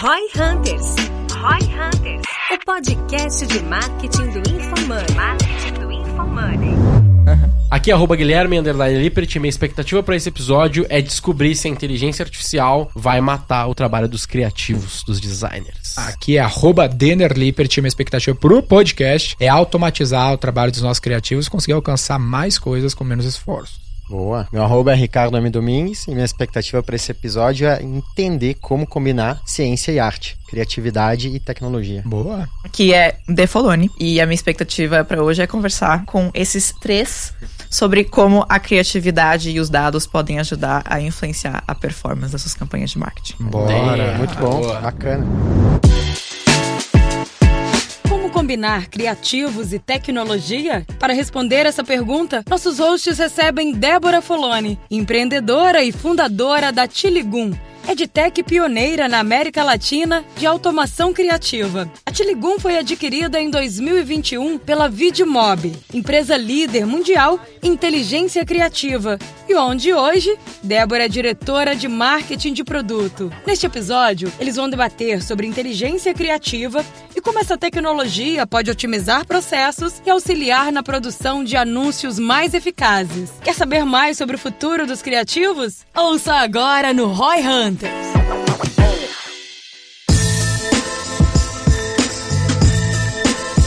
Roy Hunters. Roy Hunters. O podcast de marketing do InfoMoney. Marketing do InfoMoney. Aqui é arroba Guilherme Underline Lippert. Minha expectativa para esse episódio é descobrir se a inteligência artificial vai matar o trabalho dos criativos, dos designers. Aqui é arroba Denner Lippert. Minha expectativa pro podcast é automatizar o trabalho dos nossos criativos e conseguir alcançar mais coisas com menos esforço. Boa. Meu arroba é Ricardo M. Domingues e minha expectativa para esse episódio é entender como combinar ciência e arte, criatividade e tecnologia. Boa. que é Defolone. E a minha expectativa para hoje é conversar com esses três sobre como a criatividade e os dados podem ajudar a influenciar a performance das suas campanhas de marketing. Bora. Muito bom, Boa. bacana. Como combinar criativos e tecnologia? Para responder essa pergunta, nossos hosts recebem Débora Foloni, empreendedora e fundadora da Tiligum. EdTech pioneira na América Latina de automação criativa. A Tiligum foi adquirida em 2021 pela Vidmob, empresa líder mundial em inteligência criativa, e onde hoje Débora é diretora de marketing de produto. Neste episódio, eles vão debater sobre inteligência criativa e como essa tecnologia pode otimizar processos e auxiliar na produção de anúncios mais eficazes. Quer saber mais sobre o futuro dos criativos? Ouça agora no Roy Hunters.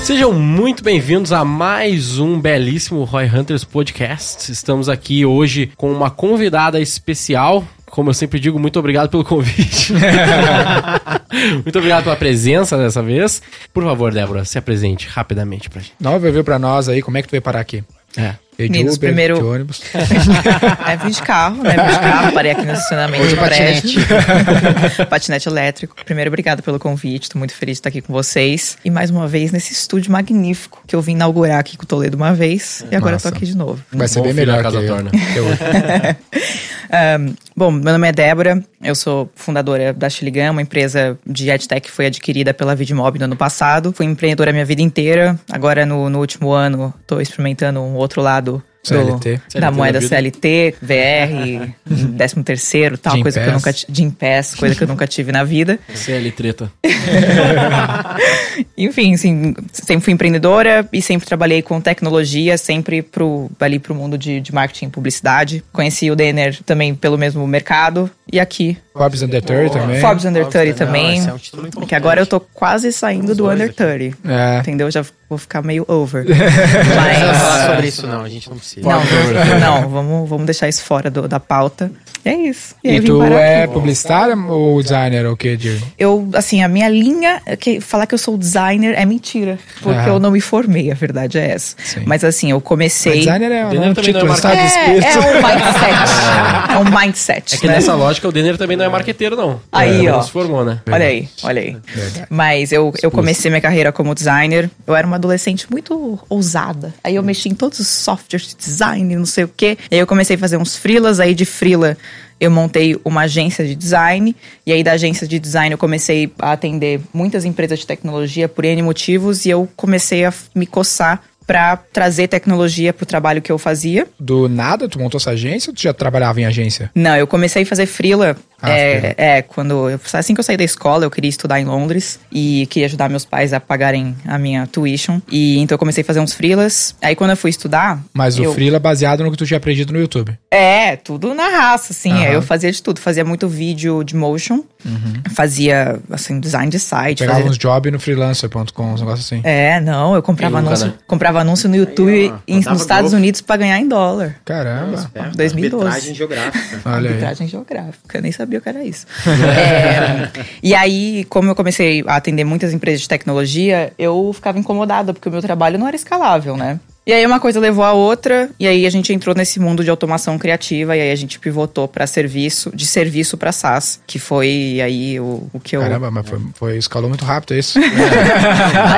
Sejam muito bem-vindos a mais um belíssimo Roy Hunters Podcast. Estamos aqui hoje com uma convidada especial. Como eu sempre digo, muito obrigado pelo convite. muito obrigado pela presença dessa vez. Por favor, Débora, se apresente rapidamente pra gente. Nova veio pra nós aí, como é que tu veio parar aqui? É. De Meninos, Uber, primeiro- de ônibus. É, vim de carro, né? Vim de carro, parei aqui no estacionamento Hoje do prédio. patinete. patinete elétrico. Primeiro, obrigado pelo convite, tô muito feliz de estar aqui com vocês. E mais uma vez nesse estúdio magnífico que eu vim inaugurar aqui com o Toledo uma vez. E agora Nossa. tô aqui de novo. Vai ser Bom bem melhor a casa torna. Bom, meu nome é Débora, eu sou fundadora da Xiligan, uma empresa de EdTech que foi adquirida pela Vidmob no ano passado. Fui empreendedora minha vida inteira, agora no, no último ano estou experimentando um outro lado do- CLT. da moeda da. CLT, VR, 13 terceiro, tal, Gym coisa que eu Pass. nunca Gym Pass, coisa que eu nunca tive na vida. CL treta. Enfim, assim, sempre fui empreendedora e sempre trabalhei com tecnologia, sempre pro, ali pro mundo de, de marketing e publicidade. Conheci o Denner também pelo mesmo mercado e aqui Forbes Under 30 também. Forbes Under 30 Não, também. esse é um que agora eu tô quase saindo do Under 30. É. Entendeu? Já vou ficar meio over. Não precisa falar Mas. sobre isso não, a gente não precisa. Não, não vamos, vamos deixar isso fora do- da pauta. E é isso. E vim tu é aqui. publicitária ou designer ou o que, Dir? Eu, assim, a minha linha, é que falar que eu sou designer é mentira. Porque Ah. eu não me formei, a verdade é essa. Sim. Mas assim, eu Mas comecei. designer é um não é título, É, espírito. é um mindset. é um mindset. É que né? nessa lógica o Denner também não é marqueteiro, não. Aí, Também ó. Não se formou, né? Olha aí, olha aí. Verdade. Mas eu, eu comecei minha carreira como designer. Eu era uma adolescente muito ousada. Aí eu mexi em todos os softwares de design, não sei o quê. E aí eu comecei a fazer uns freelas. Aí de freela eu montei uma agência de design. E aí da agência de design eu comecei a atender muitas empresas de tecnologia por N motivos. E eu comecei a me coçar para trazer tecnologia pro trabalho que eu fazia. Do nada, tu montou essa agência ou tu já trabalhava em agência? Não, eu comecei a fazer freela. Ah, é, é, quando eu, assim que eu saí da escola, eu queria estudar em Londres e queria ajudar meus pais a pagarem a minha tuition. E então eu comecei a fazer uns freelas. Aí quando eu fui estudar, Mas o eu, freela é baseado no que tu tinha aprendido no YouTube. é, tudo na raça, assim. Aham. Eu fazia de tudo. Fazia muito vídeo de motion. Fazia, assim, design de site. Pegava fazia- uns jobs no freelancer.com, uns negócios assim. É, não, eu comprava nunca, anúncio, né? comprava anúncio no YouTube Aí, ó, em- nos Estados. Unidos pra ganhar em dólar. Caramba. Esperto, 2012. Arbitragem geográfica. Olha aí. Arbitragem geográfica, eu nem sabia o que era isso. É, e aí, como eu comecei a atender muitas empresas de tecnologia, eu ficava incomodada, porque o meu trabalho não era escalável, né? E aí uma coisa levou a outra, e aí a gente entrou nesse mundo de automação criativa, e aí a gente pivotou para serviço, de serviço para SaaS, que foi aí o, o que eu. Caramba, mas foi, foi- escalou muito rápido isso.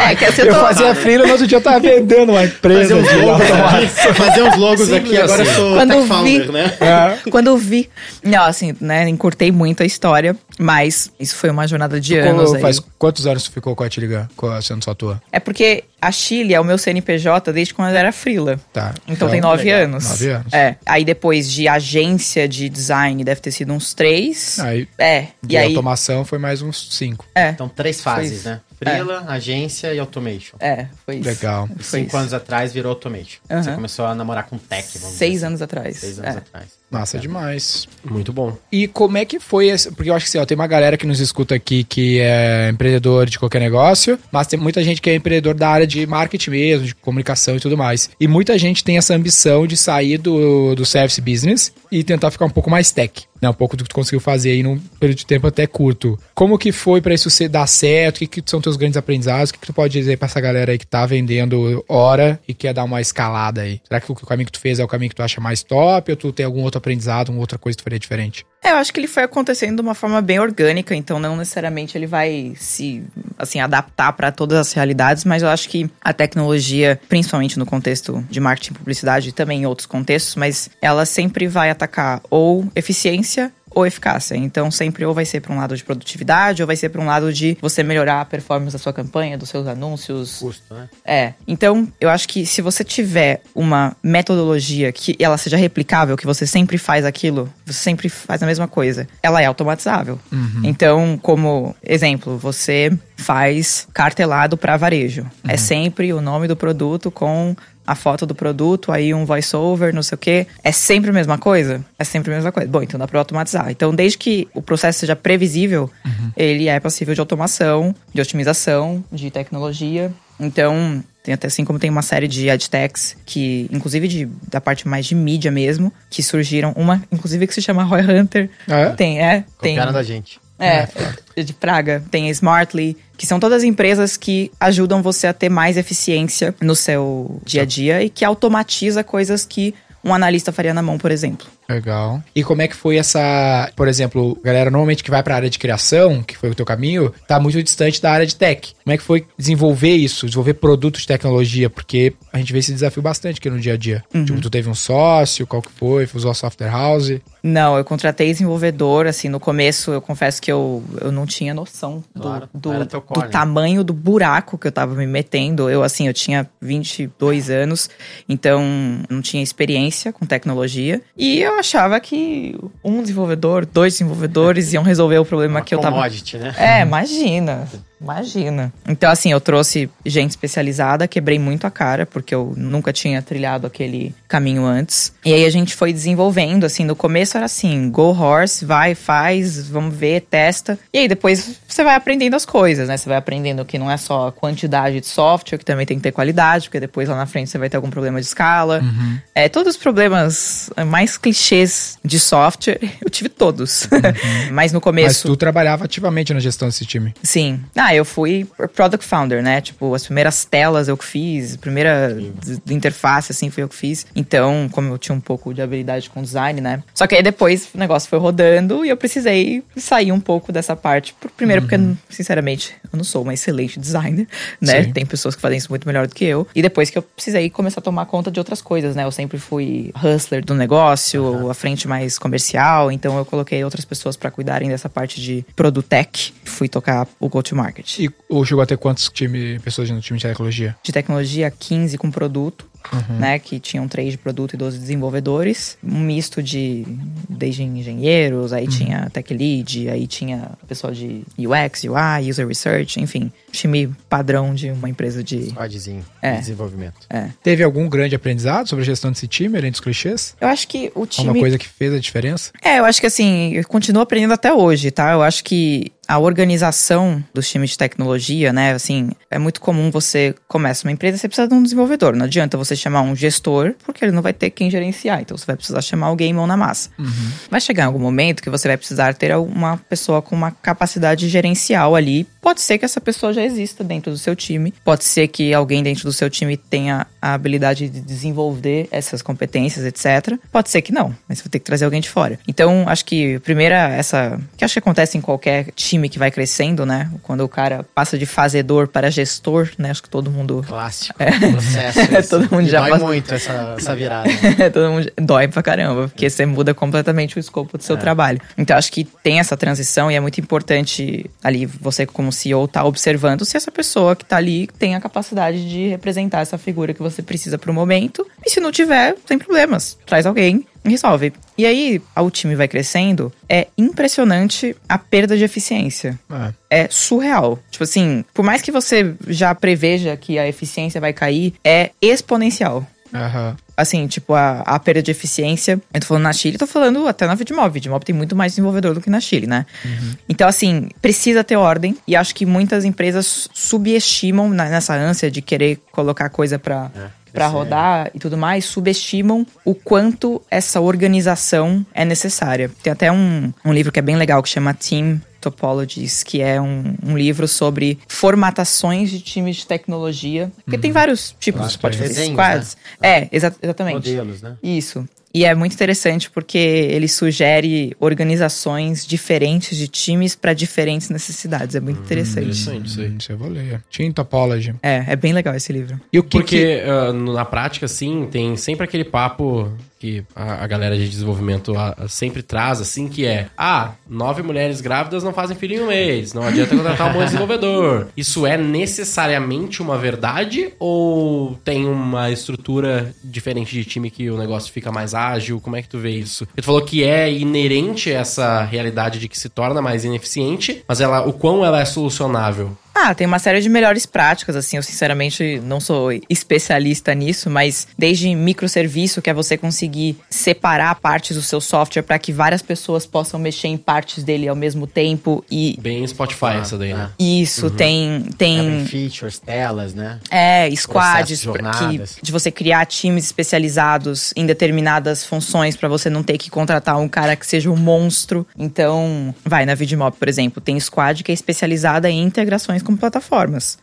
É, que Eu tô- fazia freela, no outro dia eu tava vendendo uma empresa. Fazer uns de logos fazer uns logos Simples aqui, agora eu assim. sou Quando tech eu founder, vi- né? É. Quando eu vi, não, assim, né, encurtei muito a história, Mas isso foi uma jornada de Ficou- anos aí. faz quantos anos tu ficou com a Tiligan, com a- sendo só tua? É porque a Chile é o meu CNPJ desde quando eu era frila. Tá. Então, tem nove legal. anos. Nove anos. É. Aí depois de agência de design deve ter sido uns três. Aí, É. de E aí. automação foi mais uns cinco. É. Então, três fases, né? Freela, agência e automation. É, foi isso. Legal. E Foi cinco isso. anos atrás virou automation. Você Aham. começou a namorar com tech, vamos Seis dizer anos atrás. assim. Seis anos É. atrás. Massa demais. Muito bom. E como é que foi esse? Porque eu acho que assim, ó, tem uma galera que nos escuta aqui que é empreendedor de qualquer negócio, mas tem muita gente que é empreendedor da área de marketing mesmo, de comunicação e tudo mais. E muita gente tem essa ambição de sair do, do service business e tentar ficar um pouco mais tech. Né, um pouco do que tu conseguiu fazer aí num período de tempo até curto. Como que foi pra isso ser, dar certo? O que, que são teus grandes aprendizados? O que, que tu pode dizer pra essa galera aí que tá vendendo hora e quer dar uma escalada aí? Será que o caminho que tu fez é o caminho que tu acha mais top? Ou tu tem algum outro aprendizado, uma outra coisa que tu faria diferente? É, eu acho que ele foi acontecendo de uma forma bem orgânica, então não necessariamente ele vai se, assim, adaptar para todas as realidades, mas eu acho que a tecnologia, principalmente no contexto de marketing publicidade e também em outros contextos, mas ela sempre vai atacar ou eficiência ou eficácia. Então, sempre ou vai ser para um lado de produtividade, ou vai ser para um lado de você melhorar a performance da sua campanha, dos seus anúncios, Custo, né? é. Então, eu acho que se você tiver uma metodologia que ela seja replicável, que você sempre faz aquilo, você sempre faz a mesma coisa, ela é automatizável. Então, como exemplo, você faz cartelado para varejo. É sempre o nome do produto com a foto do produto, aí um voiceover, não sei o quê. É sempre a mesma coisa? É sempre a mesma coisa. Bom, então dá pra automatizar. Então, desde que o processo seja previsível, ele é passível de automação, de otimização, de tecnologia. Então, tem até assim como tem uma série de adtechs que, inclusive de, da parte mais de mídia mesmo, que surgiram. Uma, inclusive, que se chama Roy Hunter. Ah, é? Tem, é. Tem, Copiaram da gente. É, de Praga. Tem a Smartly, que são todas empresas que ajudam você a ter mais eficiência no seu dia a dia e que automatiza coisas que um analista faria na mão, por exemplo. Legal. E como é que foi essa, por exemplo, galera normalmente que vai pra área de criação, que foi o teu caminho, tá muito distante da área de tech. Como é que foi desenvolver isso, desenvolver produtos de tecnologia? Porque a gente vê esse desafio bastante aqui no dia a dia. Tipo, tu teve um sócio, qual que foi? Usou a software house? Não, eu contratei desenvolvedor, assim, no começo eu confesso que eu, eu não tinha noção do, Claro, do, do tamanho do buraco que eu tava me metendo. Eu, assim, eu tinha 22 anos, então não tinha experiência com tecnologia. E eu achava que um desenvolvedor, dois desenvolvedores iam resolver o problema Uma que eu tava... commodity, né? É, imagina. Imagina. Então, assim, eu trouxe gente especializada, quebrei muito a cara, porque eu nunca tinha trilhado aquele caminho antes. E aí a gente foi desenvolvendo, assim, no começo era assim, go horse, vai, faz, vamos ver, testa. E aí depois você vai aprendendo as coisas, né? Você vai aprendendo que não é só a quantidade de software, que também tem que ter qualidade, porque depois lá na frente você vai ter algum problema de escala. É, todos os problemas mais clichês de software, eu tive todos. Mas no começo... Mas tu trabalhava ativamente na gestão desse time. Sim. Ah, eu fui product founder, né? Tipo, as primeiras telas eu que fiz, a primeira interface, assim, foi eu que fiz. Então, como eu tinha um pouco de habilidade com design, né? Só que aí depois o negócio foi rodando e eu precisei sair um pouco dessa parte. Primeiro, porque, sinceramente, eu não sou uma excelente designer, né? Sim. Tem pessoas que fazem isso muito melhor do que eu. E depois que eu precisei começar a tomar conta de outras coisas, né? Eu sempre fui hustler do negócio, a frente mais comercial. Então, eu coloquei outras pessoas para cuidarem dessa parte de produtech. Fui tocar o go-to-market. E ou chegou a ter quantos time, pessoas no time de tecnologia? de tecnologia, 15 com produto, né? Que tinham 3 de produto e 12 desenvolvedores. Um misto de desde engenheiros, aí tinha tech lead, aí tinha pessoal de UX, UI, user research, enfim. Time padrão de uma empresa de. Squadzinho É. de desenvolvimento. É. Teve algum grande aprendizado sobre a gestão desse time, além dos clichês? Eu acho que o time. Alguma coisa que fez a diferença? É, eu acho que assim, eu continuo aprendendo até hoje, tá? Eu acho que a organização dos times de tecnologia, né? Assim, é muito comum você começa uma empresa, você precisa de um desenvolvedor. Não adianta você chamar um gestor, porque ele não vai ter quem gerenciar. Então você vai precisar chamar alguém mão na massa. Vai chegar em algum momento que você vai precisar ter uma pessoa com uma capacidade gerencial ali. Pode ser que essa pessoa já exista dentro do seu time. Pode ser que alguém dentro do seu time tenha a habilidade de desenvolver essas competências, etc. Pode ser que não, mas você vai ter que trazer alguém de fora. Então, acho que primeira essa, que acho que acontece em qualquer time que vai crescendo, né? Quando o cara passa de fazedor para gestor, né? Acho que todo mundo Clássico. Processo. esse. Todo mundo E já dói passa- muito essa, essa virada. né? Todo mundo dói pra caramba, porque você muda completamente o escopo do seu trabalho. Então acho que tem essa transição e é muito importante ali você como CEO tá observando se essa pessoa que tá ali tem a capacidade de representar essa figura que você precisa pro momento. E se não tiver, sem problemas, traz alguém e resolve. E aí o time vai crescendo, é impressionante a perda de eficiência É. é surreal. Tipo assim, por mais que você já preveja que a eficiência vai cair, é exponencial. Aham. Assim, tipo, a, a perda de eficiência. Eu tô falando na Chile, tô falando até na Vidmob. Vidmob tem muito mais desenvolvedor do que na Chile, né? Então, assim, precisa ter ordem. E acho que muitas empresas subestimam nessa ânsia de querer colocar coisa pra, pra rodar e tudo mais, subestimam o quanto essa organização é necessária. Tem até um, um livro que é bem legal que chama Team Topologies, que é um, um livro sobre formatações de times de tecnologia. Porque tem vários tipos, Claro, pode fazer desenhos, squads. É, exa- exatamente. Modelos, né? Isso. E é muito interessante porque ele sugere organizações diferentes de times para diferentes necessidades. É muito interessante. Interessante isso aí. Hum, Isso eu vou ler. Team Topology. É, é bem legal esse livro. E o que Porque ah, no- na prática, assim, tem sempre aquele papo que a, a galera de desenvolvimento ah, sempre traz, assim, que é Ah, nove mulheres grávidas não fazem filho em um mês, não adianta contratar um bom desenvolvedor. Isso é necessariamente uma verdade ou tem uma estrutura diferente de time que o negócio fica mais ágil? Como é que tu vê isso? Tu falou que é inerente essa realidade de que se torna mais ineficiente, mas ela, o quão ela é solucionável? Ah, tem uma série de melhores práticas, assim. Eu, sinceramente, não sou especialista nisso, mas desde microserviço, que é você conseguir separar partes do seu software para que várias pessoas possam mexer em partes dele ao mesmo tempo e. Bem Spotify essa daí, né? Isso, tem. tem Abrem features, telas, né? É, squads, Processos, que, jornadas. de você criar times especializados em determinadas funções pra você não ter que contratar um cara que seja um monstro. Então, vai na Vidmob, por exemplo, tem squad que é especializada em integrações com plataformas.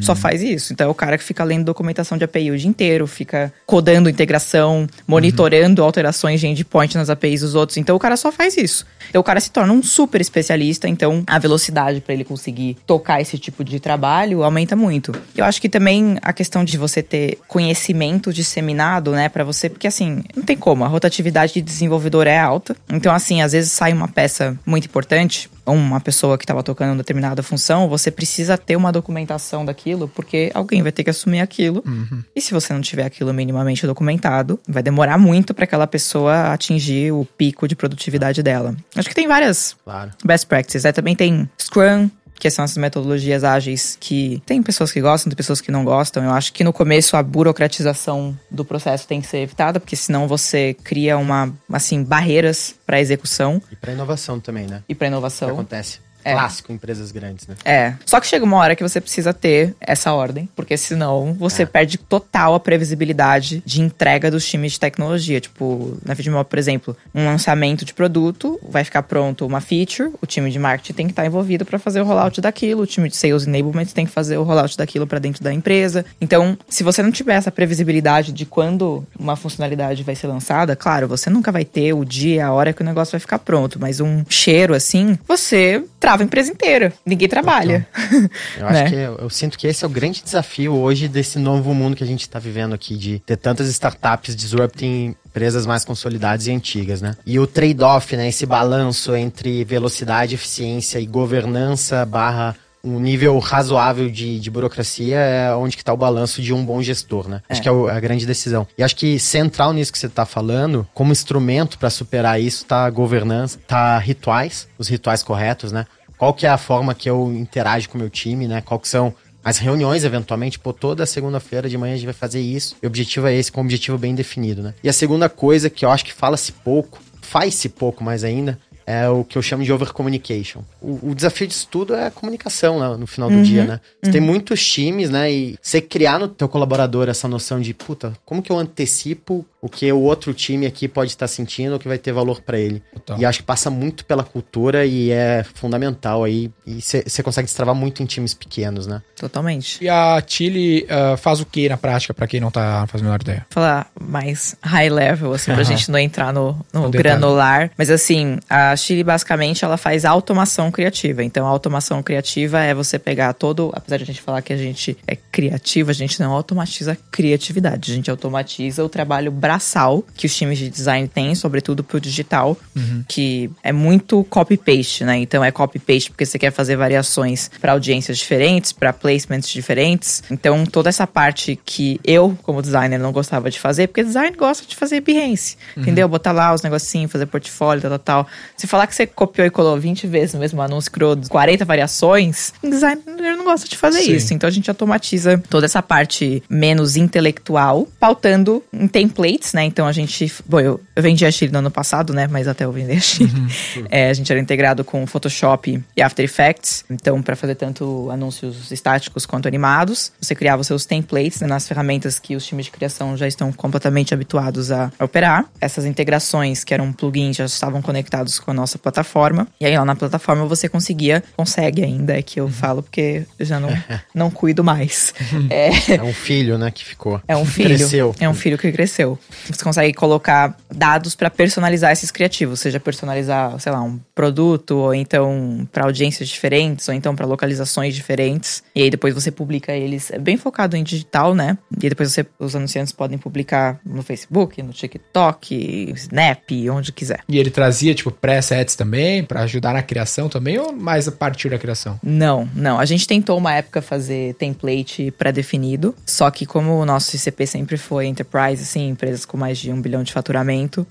Só faz isso. Então é o cara que fica lendo documentação de API o dia inteiro, fica codando integração, monitorando alterações de endpoint nas APIs dos outros. Então o cara só faz isso. Então o cara se torna um super especialista, então a velocidade pra ele conseguir tocar esse tipo de trabalho aumenta muito. Eu acho que também a questão de você ter conhecimento disseminado, né, Pra você, porque assim, não tem como, a rotatividade de desenvolvedor é alta. Então assim, às vezes sai uma peça muito importante, uma pessoa que estava tocando uma determinada função, você precisa ter uma documentação daquilo, porque alguém vai ter que assumir aquilo. E se você não tiver aquilo minimamente documentado, vai demorar muito para aquela pessoa atingir o pico de produtividade dela. Acho que tem várias Claro. best practices. Aí também tem Scrum, que são essas metodologias ágeis que tem pessoas que gostam, tem pessoas que não gostam. Eu acho que no começo a burocratização do processo tem que ser evitada, porque senão você cria uma, assim, barreiras para execução E pra inovação também, né? e para Que inovação. acontece. É. Clássico em empresas grandes, né? É. Só que chega uma hora que você precisa ter essa ordem, porque senão você perde total a previsibilidade de entrega dos times de tecnologia. Tipo, na Vidmob, por exemplo, um lançamento de produto, vai ficar pronto uma feature, o time de marketing tem que estar envolvido para fazer o rollout daquilo, o time de sales enablement tem que fazer o rollout daquilo para dentro da empresa. Então, se você não tiver essa previsibilidade de quando uma funcionalidade vai ser lançada, claro, você nunca vai ter o dia, a hora que o negócio vai ficar pronto, mas um cheiro assim, você trava a empresa inteira. Ninguém trabalha. Eu acho Né? que eu, eu sinto que esse é o grande desafio hoje desse novo mundo que a gente está vivendo aqui, de ter tantas startups disrupting empresas mais consolidadas e antigas, né? E o trade-off, né? Esse balanço entre velocidade, eficiência e governança barra um nível razoável de, de burocracia é onde que está o balanço de um bom gestor, né? Acho que é o- a grande decisão. E acho que central nisso que você está falando, como instrumento para superar isso, tá a governança, tá rituais, os rituais corretos, né? Qual que é a forma que eu interajo com o meu time, né? Qual que são as reuniões, eventualmente, pô, toda segunda-feira de manhã a gente vai fazer isso. E o objetivo é esse, com um objetivo bem definido, né? E a segunda coisa que eu acho que fala-se pouco, faz-se pouco mais ainda, é o que eu chamo de overcommunication. O, o desafio disso tudo é a comunicação né, no final do dia, né? Você tem muitos times, né? E você criar no teu colaborador essa noção de, puta, como que eu antecipo o que o outro time aqui pode estar sentindo, o que vai ter valor para ele. Total. E acho que passa muito pela cultura e é fundamental aí. E você consegue destravar muito em times pequenos, né? Totalmente. E a Chile ah, faz o que na prática, pra quem não tá fazendo a menor ideia? falar mais high level, assim, pra Aham. gente não entrar no, no granular. Mas assim, a Chile basicamente ela faz automação criativa. Então, a automação criativa é você pegar todo. Apesar de a gente falar que a gente é criativa, a gente não automatiza a criatividade. A gente automatiza o trabalho braçal que os times de design têm, sobretudo pro digital, que é muito copy-paste, né? Então é copy-paste porque você quer fazer variações para audiências diferentes, para placements diferentes. Então toda essa parte que eu, como designer, não gostava de fazer, porque design gosta de fazer Behance, entendeu? Botar lá os negocinhos, fazer portfólio, tal, tal, tal. Se falar que você copiou e colou 20 vezes no mesmo anúncio, criou 40 variações, designer não gosta de fazer Sim. isso. Então a gente automatiza toda essa parte menos intelectual, pautando em templates, né? Então a gente. Bom, eu, eu vendi a Chile no ano passado, né? Mas até eu vender a Chile. É, a gente era integrado com Photoshop e After Effects. Então, para fazer tanto anúncios estáticos quanto animados, você criava os seus templates né, nas ferramentas que os times de criação já estão completamente habituados a operar. Essas integrações, que eram plugins, já estavam conectados com a nossa plataforma. E aí, lá na plataforma, você conseguia, consegue ainda, é que eu falo porque eu já não, não cuido mais. É, É um filho, né, que ficou. é um filho. Cresceu. É um filho que cresceu. Você consegue colocar dados para personalizar esses criativos, seja personalizar, sei lá, um produto, ou então para audiências diferentes, ou então para localizações diferentes. E aí depois você publica eles. É bem focado em digital, né? E depois você, os anunciantes podem publicar no Facebook, no TikTok, Snap, onde quiser. E ele trazia, tipo, presets também, pra ajudar na criação também, ou mais a partir da criação? Não, não. A gente tentou uma época fazer template pré-definido, só que como o nosso ICP sempre foi enterprise, assim, empresas com mais de um bilhão de faturamento,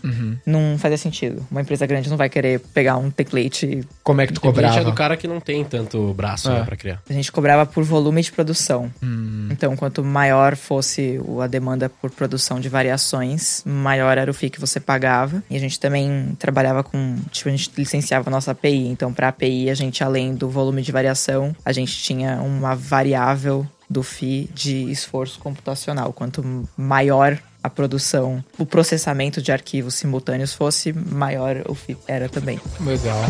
não fazia sentido. Uma empresa grande não vai querer pegar um template. Como é que tu cobrava? é do cara que não tem tanto braço É. né, pra criar. A gente cobrava por volume de produção. Hum. Então, quanto maior fosse a demanda por produção de variações, maior era o FII que você pagava. E a gente também trabalhava com, tipo, a gente licenciava a nossa API. Então, para API, a gente, além do volume de variação, a gente tinha uma variável do FII de esforço computacional. Quanto maior a produção, o processamento de arquivos simultâneos fosse, maior o FII era também. Legal.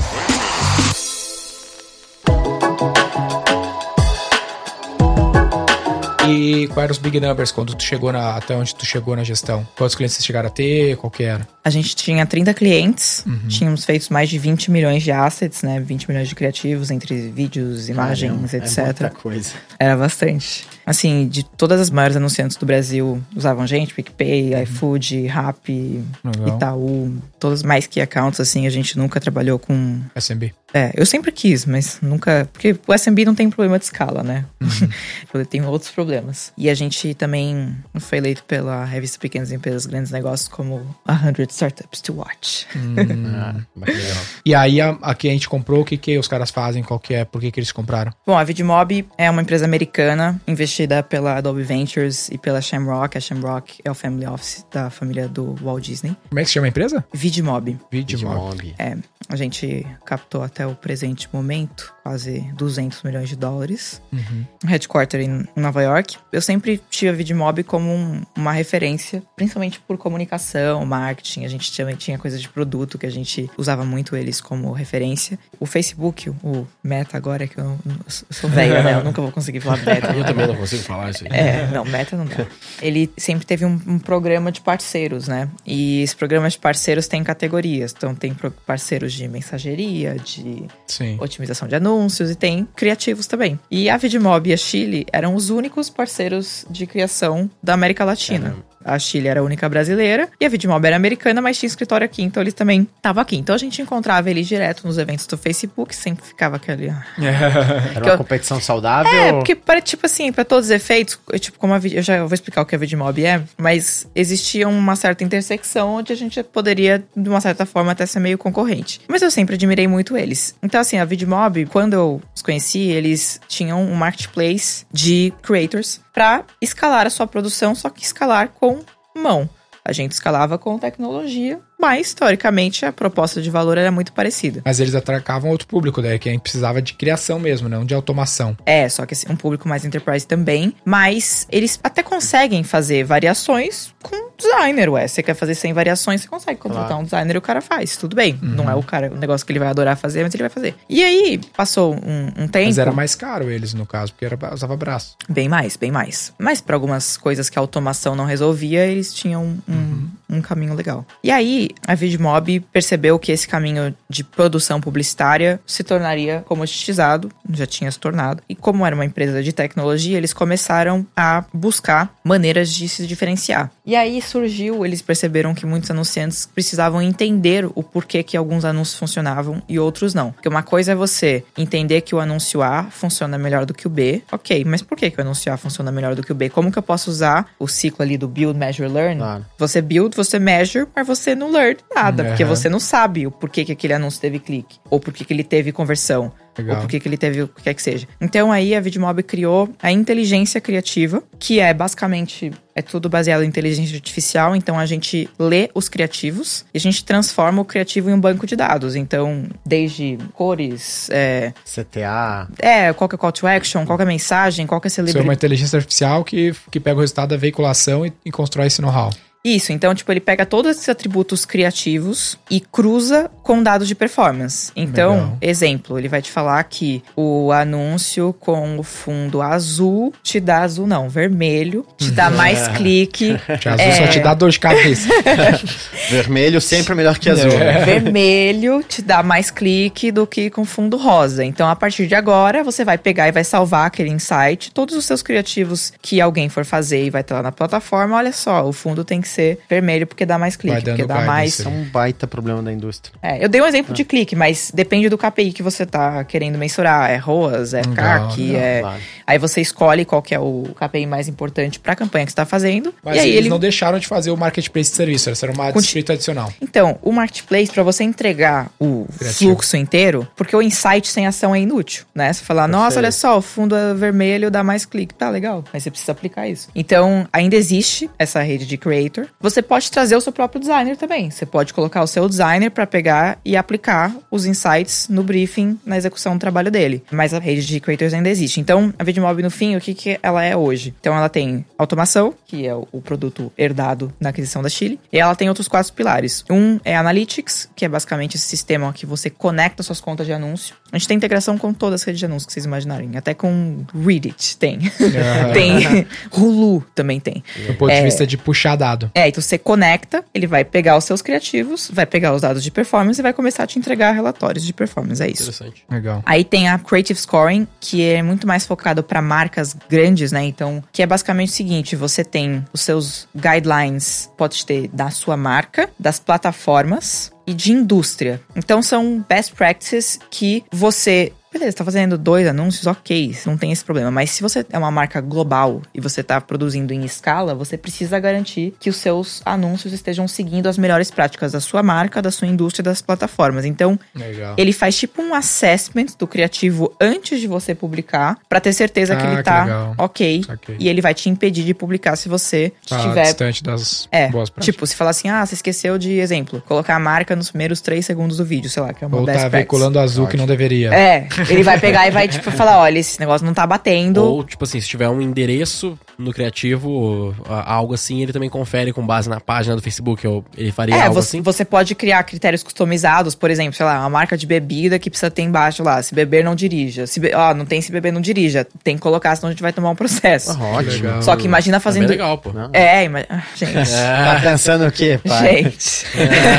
E quais eram os big numbers quando tu chegou na, até onde tu chegou na gestão? Quantos clientes vocês chegaram a ter? Qual que era? A gente tinha 30 clientes, tínhamos feito mais de 20 milhões de assets, né? 20 milhões de criativos entre vídeos, imagens, Caramba, etc. É muita coisa. Era bastante. Assim, de todas as maiores anunciantes do Brasil usavam gente, PicPay, iFood, Rappi, Legal. Itaú, todos mais que accounts, assim, a gente nunca trabalhou com. SMB. É, eu sempre quis, mas nunca. Porque o SMB não tem problema de escala, né? tem outros problemas. E a gente também foi eleito pela revista Pequenas Empresas Grandes Negócios como 100 Startups to Watch. Bacana. E aí, a, a que a gente comprou, o que que os caras fazem? Qual que é? Por que que eles compraram? Bom, a Vidmob é uma empresa americana, investida pela Adobe Ventures e pela Shamrock. A Shamrock é o family office da família do Walt Disney. Como é que se chama a empresa? Vidmob. Vidmob. Vidmob. É, a gente captou até o presente momento quase 200 milhões de dólares. Uhum. Headquarter em Nova York. Eu sempre tive a Vidmob como um- uma referência, principalmente por comunicação, marketing. A gente também tinha coisa de produto que a gente usava muito eles como referência. O Facebook, o Meta agora, que eu, eu sou velha, né? Eu nunca vou conseguir falar Meta. Eu também não consigo falar isso aí. É, não, meta não dá. Ele sempre teve um, um programa de parceiros, né? E esse programa de parceiros tem categorias. Então tem parceiros de mensageria, de Sim. otimização de anúncios e tem criativos também. E a Vidmob e a Chile eram os únicos parceiros de criação da América Latina. A Chile era a única brasileira e a Vidmob era americana, mas tinha escritório aqui, então eles também estavam aqui. Então a gente encontrava eles direto nos eventos do Facebook, sempre ficava aquele. ah, Era Que uma eu- competição saudável? é, porque, para, tipo assim, pra todos os efeitos, eu, tipo, como a, Vid- eu já vou explicar o que a Vidmob é, mas existia uma certa intersecção onde a gente poderia, de uma certa forma, até ser meio concorrente. Mas eu sempre admirei muito eles. Então, assim, a Vidmob, quando eu os conheci, eles tinham um marketplace de creators pra escalar a sua produção, só que escalar com mão. A gente escalava com tecnologia, mas, teoricamente, a proposta de valor era muito parecida. Mas eles atracavam outro público, daí que a gente precisava de criação mesmo, não de automação. É, só que assim, um público mais enterprise também. Mas eles até conseguem fazer variações com designer, ué. Você quer fazer 100 variações, você consegue contratar Claro. um designer e o cara faz. Tudo bem. Uhum. Não é o cara, o negócio que ele vai adorar fazer, mas ele vai fazer. E aí, passou um, um tempo. Mas era mais caro eles, no caso, porque era, usava braço. Bem mais, bem mais. Mas para algumas coisas que a automação não resolvia, eles tinham um, um caminho legal. E aí, a Vidmob percebeu que esse caminho de produção publicitária se tornaria comoditizado, já tinha se tornado. E como era uma empresa de tecnologia, eles começaram a buscar maneiras de se diferenciar. E aí surgiu, eles perceberam que muitos anunciantes precisavam entender o porquê que alguns anúncios funcionavam e outros não. Porque uma coisa é você entender que o anúncio A funciona melhor do que o B. Ok, mas por que, que o anúncio A funciona melhor do que o B? Como que eu posso usar o ciclo ali do build, measure, learn? Claro. Você build, você measure, mas você não learn nada. Uhum. Porque você não sabe o porquê que aquele anúncio teve clique. Ou porquê que ele teve conversão. Legal. Ou por que que ele teve o que quer que seja. Então aí a Vidmob criou a inteligência criativa, que é basicamente é tudo baseado em inteligência artificial, então a gente lê os criativos e a gente transforma o criativo em um banco de dados. Então, desde cores, é, CTA. é qual que é o call to action, qual que é a mensagem, qual que é a Isso é uma celebridade. inteligência artificial que, que pega o resultado da veiculação e, e constrói esse know-how. Isso, então, tipo, ele pega todos esses atributos criativos e cruza com dados de performance. Então, Legal. exemplo, ele vai te falar que o anúncio com o fundo azul te dá azul, não, vermelho, te dá mais clique. Que azul É. só te dá dor de cabeça. Vermelho sempre melhor que azul. É. vermelho te dá mais clique do que com fundo rosa. Então, a partir de agora, você vai pegar e vai salvar aquele insight. Todos os seus criativos que alguém for fazer e vai estar lá na plataforma, olha só, o fundo tem que ser vermelho porque dá mais clique, Vai dando porque dá mais. Isso é um baita problema da indústria. É, eu dei um exemplo de clique, mas depende do KPI que você tá querendo mensurar. É ROAS, é Legal, CAC, legal, é... claro. Aí você escolhe qual que é o KPI mais importante pra campanha que você tá fazendo. Mas e aí eles ele... não deixaram de fazer o marketplace de serviço, era uma Conti- distrito adicional. Então, o marketplace, pra você entregar o Criativo. fluxo inteiro, porque o insight sem ação é inútil, né? Você falar, nossa, olha só, o fundo é vermelho dá mais clique. Tá, legal. Mas você precisa aplicar isso. Então, ainda existe essa rede de creator. Você pode trazer o seu próprio designer também. Você pode colocar o seu designer pra pegar e aplicar os insights no briefing, na execução do trabalho dele. Mas a rede de creators ainda existe. Então, a Vidmob, no fim, o que, que ela é hoje? Então, ela tem automação, que é o produto herdado na aquisição da Chile. E ela tem outros quatro pilares. Um é Analytics, que é basicamente esse sistema que você conecta suas contas de anúncio. A gente tem integração com todas as redes de anúncios que vocês imaginarem. Até com Reddit tem. tem. Hulu também tem. Do ponto É. de vista de puxar dado. É, então você conecta, ele vai pegar os seus criativos, vai pegar os dados de performance e vai começar a te entregar relatórios de performance. É isso. Interessante. Legal. Aí tem a Creative Scoring, que é muito mais focado para marcas grandes, né? Então, que é basicamente o seguinte: você tem os seus guidelines, pode ter da sua marca, das plataformas e de indústria. Então, são best practices que você Beleza, tá fazendo dois anúncios, ok, não tem esse problema. Mas se você é uma marca global e você tá produzindo em escala, você precisa garantir que os seus anúncios estejam seguindo as melhores práticas da sua marca, da sua indústria das plataformas. Então, Legal. ele faz tipo um assessment do criativo antes de você publicar, pra ter certeza que Ah, ele que tá legal. ok. E ele vai te impedir de publicar se você Tá estiver. distante das É, boas práticas. tipo, se falar assim, ah, você esqueceu de exemplo, colocar a marca nos primeiros três segundos do vídeo, sei lá, que é uma Ou tá veiculando azul que não deveria. É, ele vai pegar e vai, tipo, falar, olha, esse negócio não tá batendo. Ou, tipo assim, se tiver um endereço no criativo, algo assim, ele também confere com base na página do Facebook. Ou ele faria É, algo você, assim? você pode criar critérios customizados, por exemplo, sei lá, uma marca de bebida que precisa ter embaixo lá, se beber não dirija. Se be- ó, não tem se beber não dirija. Tem que colocar, senão a gente vai tomar um processo. Ah, ótimo. Legal. Só que imagina É fazendo. legal, pô. Não. É, ima... ah, gente. Tá pensando o quê, pai? Gente.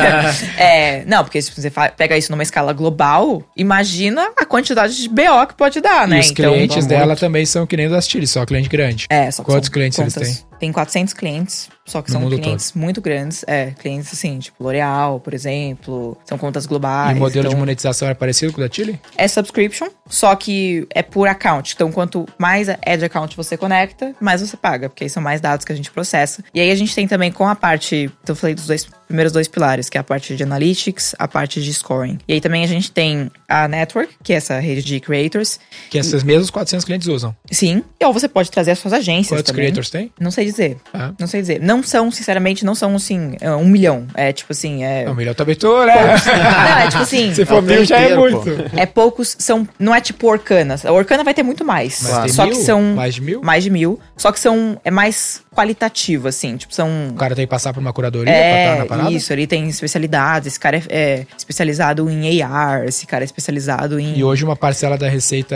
é, não, porque se você pega isso numa escala global, imagina a quantidade de BO que pode dar, né? E os Então, clientes vamos- dela também são que nem das Chile, só cliente grande. É, só que Quantos clientes eles têm? Tem 400 clientes, só que No são clientes muito grandes. É, clientes assim, tipo L'Oreal, por exemplo. São contas globais. e o modelo de então- monetização é parecido com o da Chile? É subscription, só que é por account. Então, quanto mais ad account você conecta, mais você paga, porque aí são mais dados que a gente processa. E aí a gente tem também com a parte, então eu falei dos dois primeiros dois pilares, que é a parte de analytics, a parte de scoring. E aí também a gente tem a network, que é essa rede de creators. Que esses mesmos 400 clientes usam. Sim, ou você pode trazer as suas agências Quantos também. creators tem? Não sei dizer. Ah. Não sei dizer. Não são, sinceramente, não são assim, é, um milhão. É tipo assim, é. Não, melhor também tô, né? Não, é tipo assim. Se for É mil, já é muito. É poucos, são. Não é tipo Orkana. A Orkana vai ter muito mais. Mas tem só mil? que são. Mais de mil? Mais de mil. Só que são. É mais qualitativo, assim. Tipo, são. O cara tem que passar por uma curadoria pra estar na É, parada? isso, ele tem especialidades. Esse cara é, é especializado em AR, esse cara é especializado em. E hoje uma parcela da receita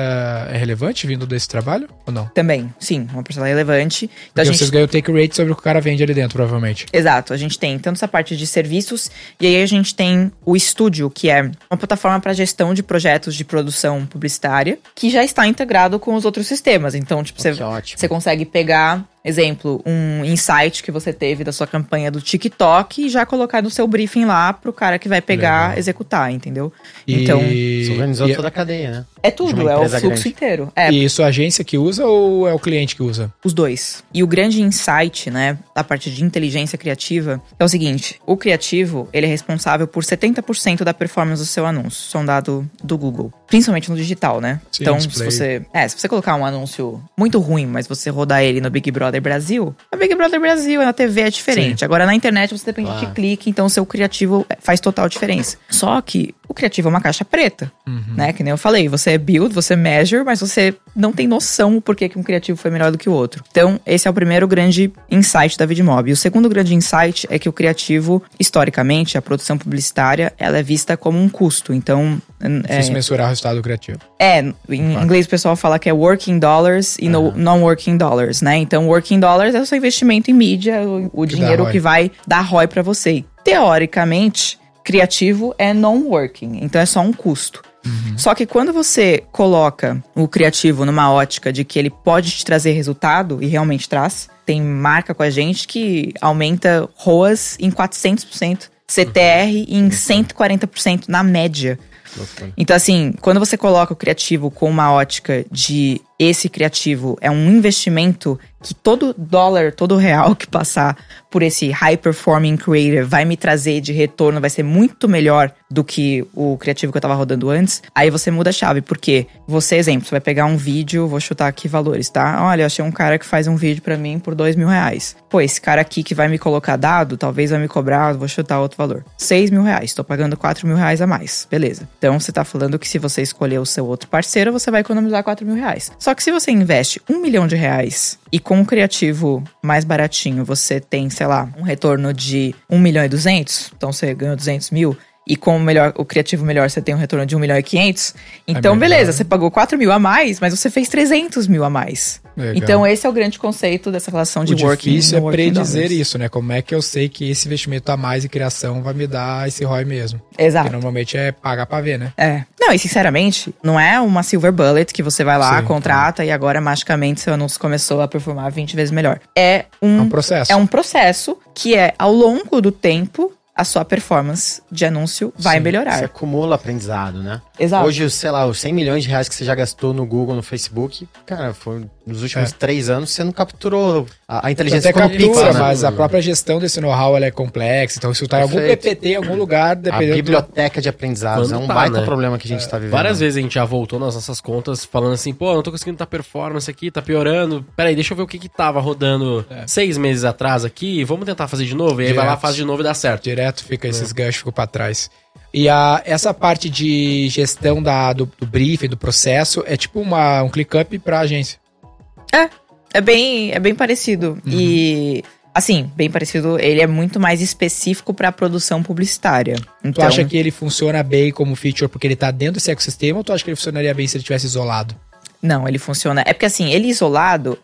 é relevante vindo desse trabalho ou não? Também, sim, uma parcela relevante. Então Porque a gente. Vocês ganham take rate sobre o que o cara vende ali dentro, provavelmente. Exato, a gente tem tanto essa parte de serviços e aí a gente tem o estúdio, que é uma plataforma para gestão de projetos de produção publicitária, que já está integrado com os outros sistemas. Então, tipo, você, você consegue pegar, exemplo, um insight que você teve da sua campanha do TikTok e já colocar no seu briefing lá pro cara que vai pegar, Legal. executar, entendeu? E, Então, Você organizou e, toda a cadeia, né? é tudo, é o fluxo grande. inteiro. É, e isso a agência que usa ou é o cliente que usa? Os dois. E o grande insight, né, da parte de inteligência criativa, é o seguinte: o criativo, ele é responsável por 70% da performance do seu anúncio. Isso é um dado do Google. Principalmente no digital, né? Sim, então, display. se você. É, se você colocar um anúncio muito ruim, mas você rodar ele no Big Brother Brasil, a Big Brother Brasil, na TV é diferente. Agora na internet você depende de Claro. clique, então o seu criativo faz total diferença. Só que o criativo é uma caixa preta, né? Que nem eu falei, você é build, você measure, mas você não tem noção o porquê que um criativo foi melhor do que o outro. Então, esse é o primeiro grande insight da VidMob. E o segundo grande insight é que o criativo, historicamente, a produção publicitária, ela é vista como um custo. Então, é, Difícil mensurar o resultado criativo. é, em inglês o pessoal fala que é working dollars e no, non-working dollars, né? Então, working dollars é o seu investimento em mídia, o, o Que dinheiro que vai dar ROI pra você. Teoricamente, criativo é non-working, então é só um custo. Só que quando você coloca o criativo numa ótica de que ele pode te trazer resultado, e realmente traz, tem marca com a gente que aumenta ROAS em 400%, CTR em 140% na média. Então, assim, quando você coloca o criativo com uma ótica de esse criativo é um investimento que todo dólar, todo real que passar por esse high performing creator vai me trazer de retorno, vai ser muito melhor do que o criativo que eu tava rodando antes, aí você muda a chave. Porque você, exemplo, você vai pegar um vídeo, vou chutar aqui valores, tá? Olha, eu achei um cara que faz um vídeo pra mim por dois mil reais. Pô, esse cara aqui que vai me colocar dado, talvez vai me cobrar, vou chutar outro valor. Seis mil reais, tô pagando quatro mil reais a mais. Beleza. Então você tá falando que se você escolher o seu outro parceiro, você vai economizar quatro mil reais. Só que se você investe um milhão de reais e com um criativo mais baratinho você tem, sei lá, um retorno de um milhão e duzentos, então você ganhou 200 mil, e com o, melhor, o criativo melhor você tem um retorno de 1 milhão e 500. Então, melhor. beleza, você pagou 4 mil a mais, mas você fez 300 mil a mais. Legal. Então, esse é o grande conceito dessa relação de o working. difícil é predizer isso, né? Como é que eu sei que esse investimento a mais em criação vai me dar esse ROI mesmo? Exato. Porque normalmente é pagar pra ver, né? É. Não, e sinceramente, não é uma silver bullet que você vai lá, Sim, contrata e agora magicamente seu anúncio começou a performar 20 vezes melhor. É um, É um processo. é um processo que é ao longo do tempo a sua performance de anúncio vai Sim, melhorar. Você acumula aprendizado, né? Exato. Hoje, sei lá, os 100 milhões de reais que você já gastou no Google, no Facebook, cara, foi nos últimos É. três anos você não capturou a, a inteligência até no captura, pixel, né? mas a própria gestão desse know-how ela é complexa. Então, se tá em algum. PPT, em algum lugar, A dependendo do... biblioteca de aprendizados Quando é um tá, baita né? problema que a gente tá vivendo. Várias vezes a gente já voltou nas nossas contas falando assim, pô, não tô conseguindo tá performance aqui, tá piorando. Peraí, deixa eu ver o que que tava rodando seis meses atrás aqui, vamos tentar fazer de novo. E aí vai lá, Direto. faz de novo e dá certo. Direto fica esses ganchos ficam pra trás. E a, essa parte de gestão da, do, do briefing, do processo, é tipo uma, um click-up pra agência. É bem, é bem parecido. Uhum. E, assim, bem parecido, ele é muito mais específico para produção publicitária. Tu Então, acha que ele funciona bem como feature porque ele tá dentro desse ecossistema ou tu acha que ele funcionaria bem se ele tivesse isolado? Não, ele funciona. É porque, assim, ele isolado,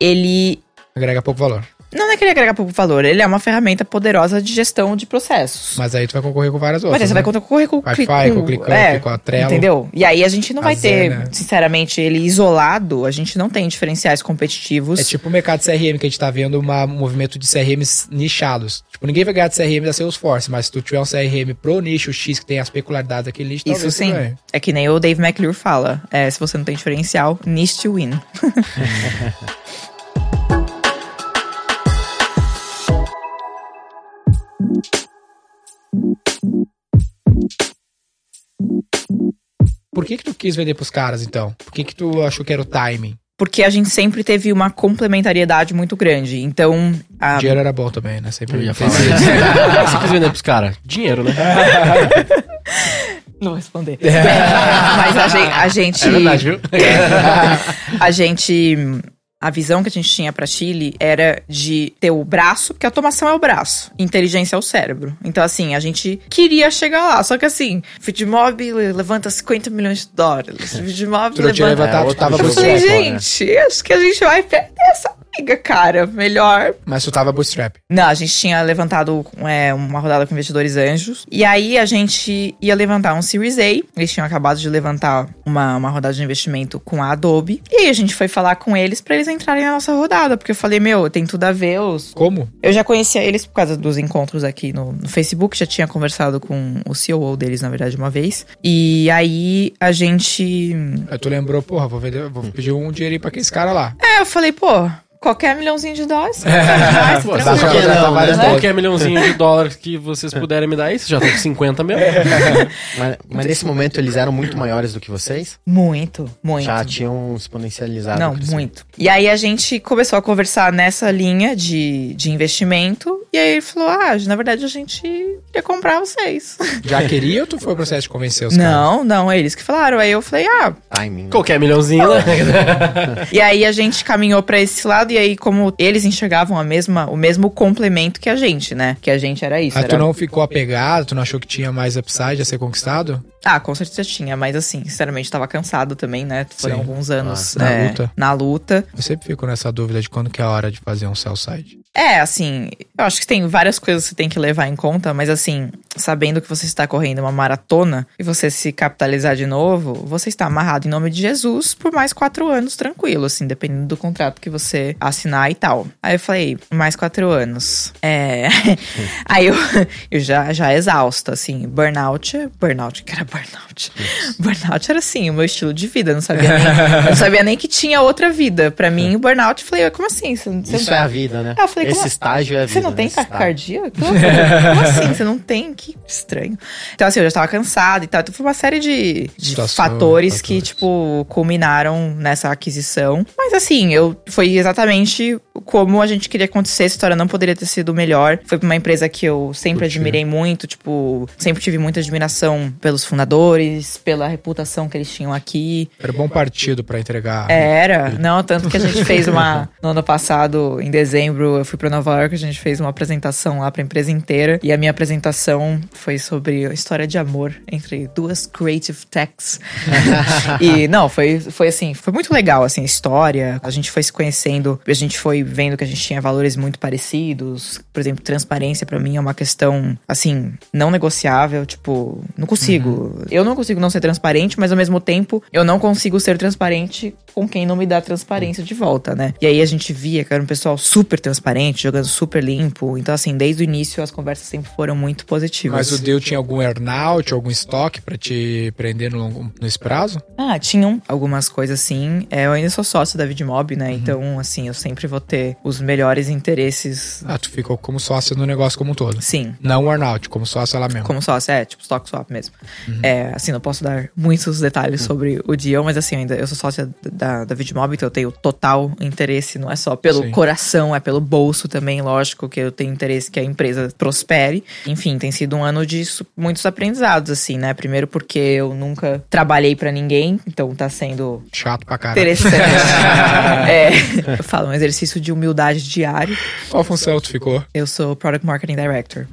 ele. Agrega pouco valor. Não é que ele agrega pouco valor, ele é uma ferramenta poderosa de gestão de processos. Mas aí tu vai concorrer com várias Mas outras. aí você né? vai concorrer com o Wi-Fi, Click- com o ClickUp, é, com a Trello. Entendeu? E aí a gente não A vai ter, né? sinceramente, ele isolado, a gente não tem diferenciais competitivos. É tipo o mercado CRM que a gente tá vendo uma- um movimento de CRMs nichados. Tipo, ninguém vai ganhar de CRM da Salesforce, mas se tu tiver um CRM pro nicho X que tem as peculiaridades daquele nicho, Isso sim. É que nem o Dave McClure fala. É, se você não tem diferencial, niche to win. Por que que tu quis vender pros caras, então? Por que que tu achou que era o timing? porque a gente sempre teve uma complementariedade muito grande. Então, a- Dinheiro era bom também, né? Sempre Eu ia falar isso. O você quis vender pros caras? Dinheiro, né? Não vou responder. Mas a gente. A gente, É verdade, viu? a gente. A visão que a gente tinha pra Chile era de ter o braço, porque automação é o braço, inteligência é o cérebro. Então, assim, a gente queria chegar lá. Só que, assim, Fitmob levanta 50 milhões de dólares. Fitmob levanta. jogo. Eu falei, gente, acho que a gente vai perder essa briga, cara. Melhor Mas tu tava bootstrap. não, a gente tinha levantado é, uma rodada com investidores anjos. E aí a gente ia levantar um Series A. Eles tinham acabado de levantar uma, uma rodada de investimento com a Adobe. E aí a gente foi falar com eles pra eles entrarem na nossa rodada. Porque eu falei, meu, tem tudo a ver. Os... Como? Eu já conhecia eles por causa dos encontros aqui no, no Facebook. Já tinha conversado com o CEO deles, na verdade, uma vez. E aí a gente. Aí tu lembrou, porra, vou vender, vou pedir um dinheirinho pra aqueles caras lá. É, eu falei, pô. Qualquer milhãozinho de dólares. É. Pô, tá não, né? Qualquer milhãozinho de dólares que vocês puderem me dar vocês já estão com 50 mesmo. Mas, mas nesse momento eles eram muito maiores do que vocês? Muito, muito. Já tinham exponencializado. Não, muito. E aí a gente começou a conversar nessa linha de, de investimento. E aí ele falou: Ah, na verdade a gente ia comprar vocês. Já queria ou tu foi o processo de convencer os caras? não, não, eles que falaram. Aí eu falei: Ah. Né? Qualquer milhãozinho, né? E aí a gente caminhou pra esse lado. E aí, como eles enxergavam a mesma, o mesmo complemento que a gente, né? Que a gente era isso. Aí era- tu não ficou apegado, tu não achou que tinha mais upside a ser conquistado? Ah, com certeza tinha, mas assim, sinceramente, tava cansado também, né? Foram Sim. alguns anos Ah, na é, luta. na luta. Eu sempre fico nessa dúvida de quando que é a hora de fazer um sell side. É, assim, eu acho que tem várias coisas que você tem que levar em conta, mas assim, sabendo que você está correndo uma maratona e você se capitalizar de novo, você está amarrado em nome de Jesus por mais quatro anos, tranquilo, assim, dependendo do contrato que você assinar e tal. Aí eu falei, mais quatro anos. É. Aí eu, eu já, já exausta, assim, burnout, burnout, que era burnout. Burnout era assim, o meu estilo de vida, eu não sabia nem, eu não sabia nem que tinha outra vida. Pra mim, o burnout, eu falei, como assim? Você, você Isso é a vida, né? Eu falei, Esse como- estágio é a vida. você não tem né? Taquicardia? Loucura. Como assim? Você não tem? Que estranho. Então, assim, eu já tava cansada e tal. Então, foi uma série de, de Situação, fatores que, fatores. tipo, culminaram nessa aquisição. Mas, assim, eu foi exatamente como a gente queria acontecer. Essa história não poderia ter sido melhor. Foi pra uma empresa que eu sempre Curtiu. admirei muito. Tipo, sempre tive muita admiração pelos fundadores, pela reputação que eles tinham aqui. Era bom partido pra entregar. Era, não, tanto que a gente fez uma. No ano passado, em dezembro, eu fui pra Nova York, a gente fez uma apresentação lá pra empresa inteira. E a minha apresentação foi sobre a história de amor entre duas creative techs. e, não, foi, foi assim, foi muito legal, assim, a história. A gente foi se conhecendo, a gente foi vendo que a gente tinha valores muito parecidos. Por exemplo, transparência pra mim é uma questão, assim, não negociável. Tipo, não consigo. Eu não consigo não ser transparente, mas ao mesmo tempo, eu não consigo ser transparente com quem não me dá transparência de volta, né? E aí a gente via que era um pessoal super transparente, jogando super limpo. Então, assim, desde o início as conversas sempre foram muito positivas. Mas o Deu tinha algum earnout, algum estoque pra te prender no nesse prazo? Ah, tinham algumas coisas sim. É, eu ainda sou sócio da Vidmob, né? Então, assim, eu sempre vou ter os melhores interesses. Ah, tu ficou como sócio no negócio como um todo. Sim. Não o earnout, como sócio lá mesmo. Como sócio, é, tipo stock swap mesmo. É, assim, não posso dar muitos detalhes sobre o deal, mas assim, ainda eu sou sócia da, da Vidmob, então eu tenho total interesse, não é só pelo Sim. coração, é pelo bolso também, lógico, que eu tenho interesse que a empresa prospere. Enfim, tem sido um ano de muitos aprendizados, assim, né? Primeiro porque eu nunca trabalhei pra ninguém, então tá sendo Chato pra caralho. interessante. é, eu falo, um exercício de humildade diário. Qual função tu ficou? Eu sou Product Marketing Director.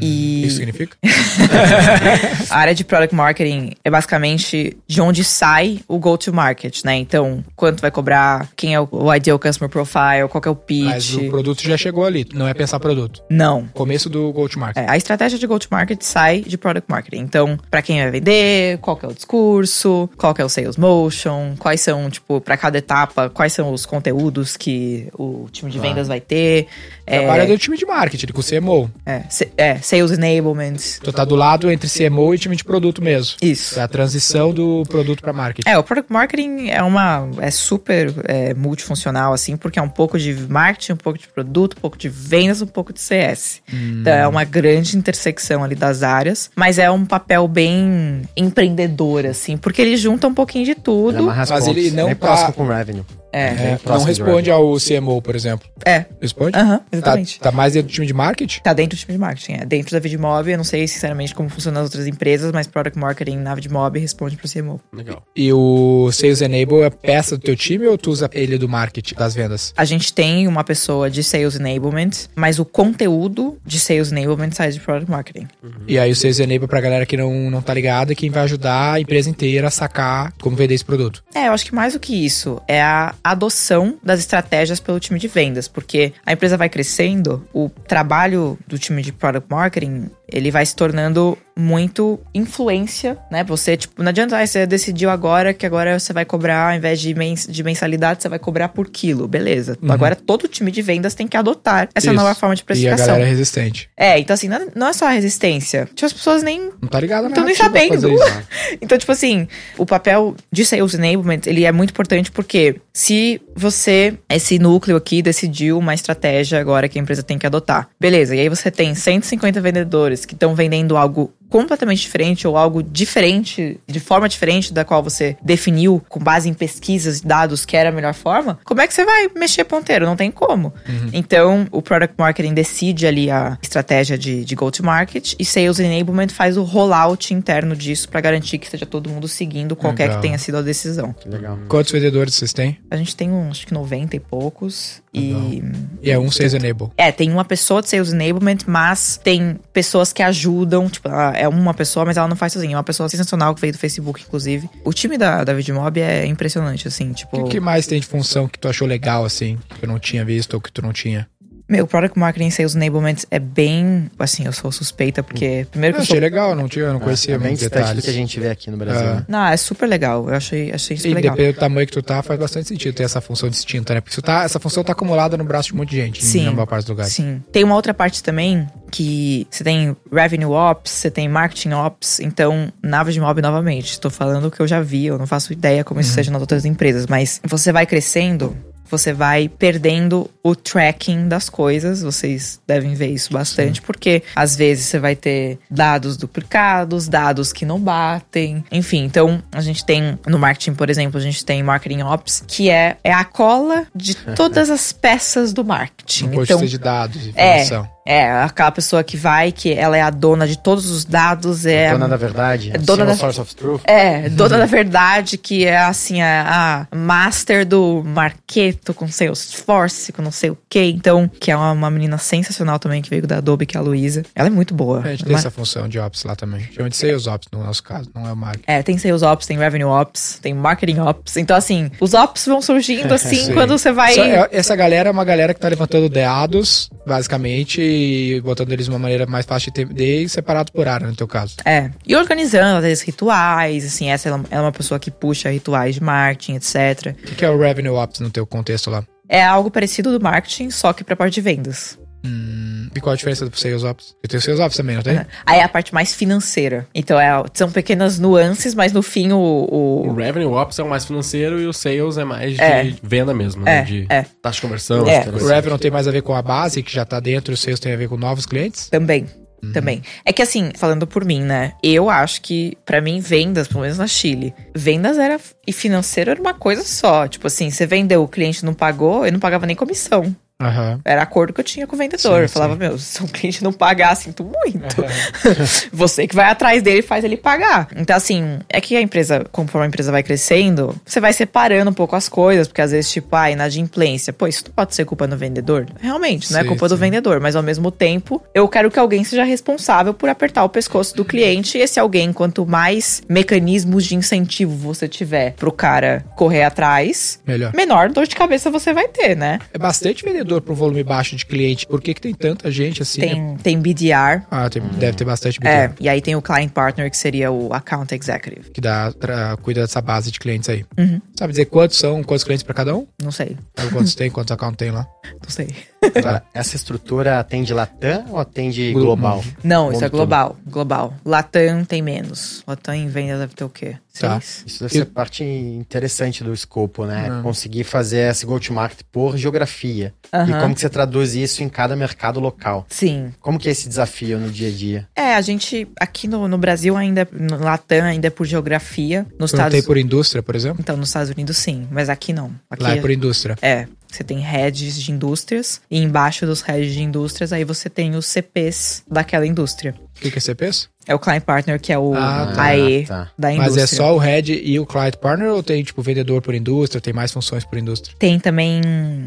E Isso significa? a área de product marketing é basicamente de onde sai o go-to-market, né? Então, quanto vai cobrar, quem é o, ideal customer profile, qual é o pitch. Mas o produto já chegou ali, não é pensar produto. Não. Começo do go-to-market. É, a estratégia de go-to-market sai de product marketing. Então, pra quem vai vender, qual que é o discurso, qual é o sales motion, quais são, tipo, pra cada etapa, quais são os conteúdos que o time de vendas vai ter. Trabalha É, do time de marketing, com o CMO. é, é, sales enablement. Tu tá do lado entre CMO e time de produto mesmo. Isso. É a transição do produto pra marketing. É, o product marketing é uma é super é, multifuncional assim, porque é um pouco de marketing, um pouco de produto, um pouco de vendas, um pouco de CS. Então é uma grande intersecção ali das áreas, mas é um papel bem empreendedor assim, porque ele junta um pouquinho de Ele tudo. as Mas pontas, ele não tá- próximo com o revenue. É. É, não próximo de responde ao CMO, por exemplo. É. Responde? Aham, Tá, exatamente. tá mais dentro do time de marketing? Tá dentro do time de marketing, é. Dentro da Vidmob, eu não sei sinceramente como funciona nas outras empresas, mas Product Marketing na Vidmob responde pro CMO. Legal. E o Sales Enable é peça do teu time ou tu usa ele do marketing, das vendas? A gente tem uma pessoa de Sales Enablement, mas o conteúdo de Sales Enablement sai de Product Marketing. E aí o Sales Enable pra galera que não, não tá ligada, quem vai ajudar a empresa inteira a sacar como vender esse produto. É, eu acho que mais do que isso é a adoção das estratégias pelo time de vendas, porque a empresa vai crescendo, o trabalho do time de product marketing ele vai se tornando muito influência, né? Você, tipo, não adianta, ah, você decidiu agora que agora você vai cobrar, ao invés de, mens de mensalidade, você vai cobrar por quilo, beleza. Agora todo time de vendas tem que adotar essa Isso. nova forma de E a precificação. galera é resistente. É, então assim, não é- só a resistência. Tipo, as pessoas nem Não tá ligada Então, nem sabendo. Então, tipo assim, o papel de Sales Enablement, ele é muito importante porque se você, esse núcleo aqui, decidiu uma estratégia agora que a empresa tem que adotar. Beleza, e aí você tem 150 vendedores que estão vendendo algo completamente diferente ou algo diferente, de forma diferente da qual você definiu com base em pesquisas e dados que era a melhor forma, como é que você vai mexer ponteiro? Não tem como. Então, o Product Marketing decide ali a estratégia de, de go-to-market e Sales Enablement faz o rollout interno disso para garantir que esteja todo mundo seguindo qualquer Legal. que tenha sido a decisão. Que legal. Quantos vendedores vocês têm? A gente tem uns, acho que 90 e poucos e... E é um Sales Enable. É, tem uma pessoa de Sales Enablement, mas tem pessoas que ajudam. Tipo, ela é uma pessoa, mas ela não faz sozinha. É uma pessoa sensacional que veio do Facebook, inclusive. O time da, da Vidmob é impressionante, assim, tipo... O que, que mais tem de função que tu achou legal, assim, que eu não tinha visto ou que tu não tinha? Meu, Product Marketing e Sales Enablement é bem... Assim, eu sou suspeita, porque... Primeiro Eu que eu achei sou... legal, não tinha, eu não conhecia é bem muitos do detalhes. que a gente vê aqui no Brasil. É. né? Não, é super legal. Eu achei, achei super E legal. dependendo do tamanho que tu tá, faz bastante sentido ter essa função distinta, né? Porque tá, essa função tá acumulada no braço de um monte de gente, Sim. na maior parte dos lugares. Sim. Tem uma outra parte também que você tem Revenue Ops, você tem Marketing Ops. Então, na Vidmob, novamente, estou falando o que eu já vi, eu não faço ideia como isso seja nas outras empresas, mas você vai crescendo, você vai perdendo o tracking das coisas. Vocês devem ver isso bastante, porque às vezes você vai ter dados duplicados, dados que não batem. Enfim, então a gente tem no marketing, por exemplo, a gente tem Marketing Ops, que é, é a cola de todas as peças do marketing. Não então, de dados, é, informação. É, aquela pessoa que vai, que ela é a dona de todos os dados, é. Dona da verdade. É dona da- source of truth. É, dona da verdade, que é assim, a, a master do Marketo com Salesforce, com não sei o quê. Então, que é uma, uma menina sensacional também, que veio da Adobe, que é a Luísa. Ela é muito boa. A gente tem essa função de Ops lá também. Chama de Sales Ops no nosso caso, não é o marketing. É, tem Sales Ops, tem Revenue Ops, tem Marketing Ops. Então, assim, os Ops vão surgindo assim Sim. quando você vai. É- essa galera é uma galera que tá levantando dados, basicamente, e botando eles de uma maneira mais fácil de entender e separado por área, no teu caso. É, e organizando, às vezes, rituais, assim, essa é uma pessoa que puxa rituais de marketing, etc. O que, que é o Revenue Ops no teu contexto lá? É algo parecido do marketing, só que pra parte de vendas. Hum, e qual a diferença do Sales Ops? Eu tenho Sales Ops também, não tem? Aí é a parte mais financeira. Então, é, são pequenas nuances, mas no fim o... O o- Revenue Ops é o mais financeiro e o Sales é mais de É. venda mesmo, É, né? De é. taxa de conversão. É. O. Revenue não tem mais a ver com a base, que já tá dentro, e o Sales tem a ver com novos clientes? Também. Também. É que assim, falando por mim, né? Eu acho que, pra mim, vendas, pelo menos na Chile, vendas era. E financeiro era uma coisa só. Tipo assim, você vendeu, o cliente não pagou, eu não pagava nem comissão. Aham. Era acordo que eu tinha com o vendedor. Sim, eu falava, sim. meu, se o cliente não pagar, sinto muito. você que vai atrás dele e faz ele pagar. Então, assim, é que a empresa, conforme a empresa vai crescendo, você vai separando um pouco as coisas, porque às vezes, tipo, ah, inadimplência. Pô, isso não pode ser culpa do vendedor? Realmente, não é Sim, culpa do vendedor, mas ao mesmo tempo, eu quero que alguém seja responsável por apertar o pescoço do cliente. E esse alguém, quanto mais mecanismos de incentivo você tiver pro cara correr atrás, Melhor. menor dor de cabeça você vai ter, né? É bastante vendedor para um volume baixo de cliente. Por que, que tem tanta gente assim? né? Tem, tem BDR, Ah, tem- deve ter bastante É, BD e aí tem o Client Partner, que seria o Account Executive. que dá, tra- cuida dessa base de clientes aí. Uhum. Sabe dizer quantos são, quantos clientes para cada um? Não sei, Sabe quantos tem, quantos accounts tem lá? não sei. Agora, essa estrutura atende Latam ou atende global? Não, isso é todo. global. Global. Latam tem menos. Latam em venda deve ter o quê? Tá. Seis? Isso deve ser parte interessante do escopo, né? Conseguir fazer esse go-to-market por geografia. E Aham. como que você traduz isso em cada mercado local. Sim. Como que é esse desafio no dia a dia? É, a gente aqui no, no Brasil ainda, no Latam ainda é por geografia. Nos Perguntei Estados por indústria, por exemplo. Então, nos Estados Unidos sim, mas aqui não. Aqui Lá é por indústria. é, você tem heads de indústrias e embaixo dos heads de indústrias aí você tem os CPs daquela indústria. O que, que é CPs? É o client partner que é o Ah, tá. AE Tá. da indústria. Mas é só o head e o client partner ou tem, tipo, vendedor por indústria? Tem mais funções por indústria? Tem também